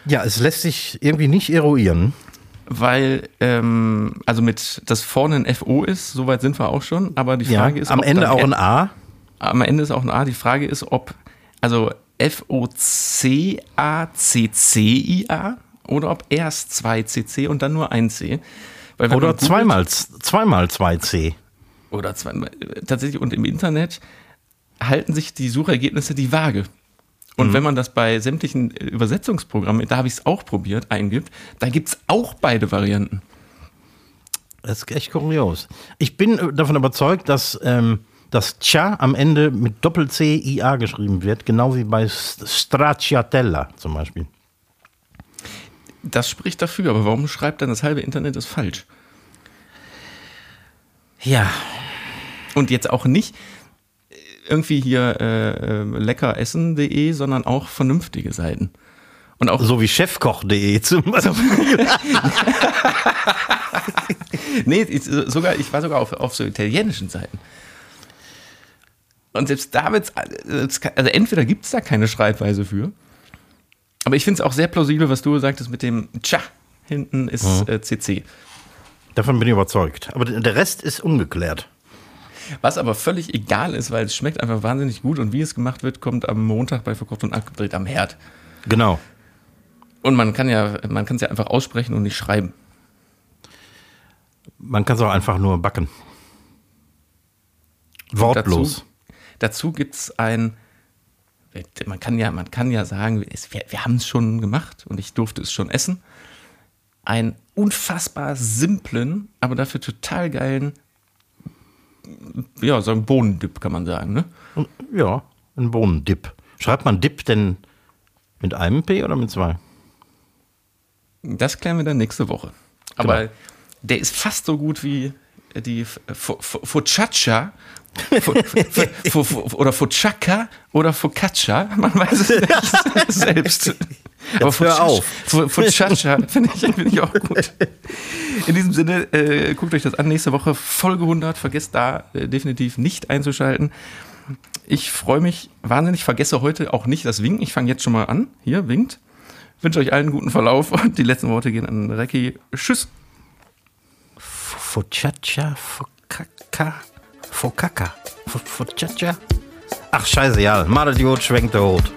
Ja, es lässt sich irgendwie nicht eruieren. Weil, ähm, also mit das vorne ein FO ist, soweit sind wir auch schon, aber die Frage ja, ist. Am Ende auch ein A? Am Ende ist auch ein A. Die Frage ist, ob, also F-O-C-A-C-C-I-A oder ob erst zwei CC und dann nur ein C. Oder zweimal, zweimal zwei C. Oder zweimal. Tatsächlich, und im Internet halten sich die Suchergebnisse die Waage. Und mhm. wenn man das bei sämtlichen Übersetzungsprogrammen, da habe ich es auch probiert, eingibt, da gibt es auch beide Varianten. Das ist echt kurios. Ich bin davon überzeugt, dass ähm, das Cha am Ende mit Doppel-C IA geschrieben wird, genau wie bei Stracciatella zum Beispiel. Das spricht dafür, aber warum schreibt dann das halbe Internet das falsch? Ja. Und jetzt auch nicht irgendwie hier äh, äh leckeressen.de, sondern auch vernünftige Seiten. Und auch so wie chefkoch.de zum Beispiel. nee, ich, sogar, ich war sogar auf, auf so italienischen Seiten. Und selbst da wird es, also entweder gibt es da keine Schreibweise für, aber ich finde es auch sehr plausibel, was du sagtest mit dem Tja hinten ist mhm. äh, CC. Davon bin ich überzeugt. Aber der Rest ist ungeklärt. Was aber völlig egal ist, weil es schmeckt einfach wahnsinnig gut und wie es gemacht wird, kommt am Montag bei Verkauft und Abgedreht am Herd. Genau. Und man kann ja, man kann es ja einfach aussprechen und nicht schreiben. Man kann es auch einfach nur backen. Wortlos. Dazu, dazu gibt es ein, man kann ja, man kann ja sagen, es, wir, wir haben es schon gemacht und ich durfte es schon essen. Einen unfassbar simplen, aber dafür total geilen ja, so ein Bohnendip kann man sagen, ne? Ja, ein Bohnendip. Schreibt man Dip denn mit einem P oder mit zwei? Das klären wir dann nächste Woche. Aber genau. der ist fast so gut wie die Focaccia oder Focaccia oder Focaccia, man weiß es nicht selbst. Aber hör auf. Focaccia finde ich, find ich auch gut. In diesem Sinne, äh, guckt euch das an. Nächste Woche Folge 100. Vergesst da äh, definitiv nicht einzuschalten. Ich freue mich wahnsinnig. Vergesse heute auch nicht das Winken. Ich fange jetzt schon mal an. Hier, winkt. Wünsche euch allen einen guten Verlauf und die letzten Worte gehen an Recki. Tschüss. Focaccia, Focaccia, Focaccia, Focaccia. Ach, scheiße, ja. Mal Idiot schwenkt der Hut.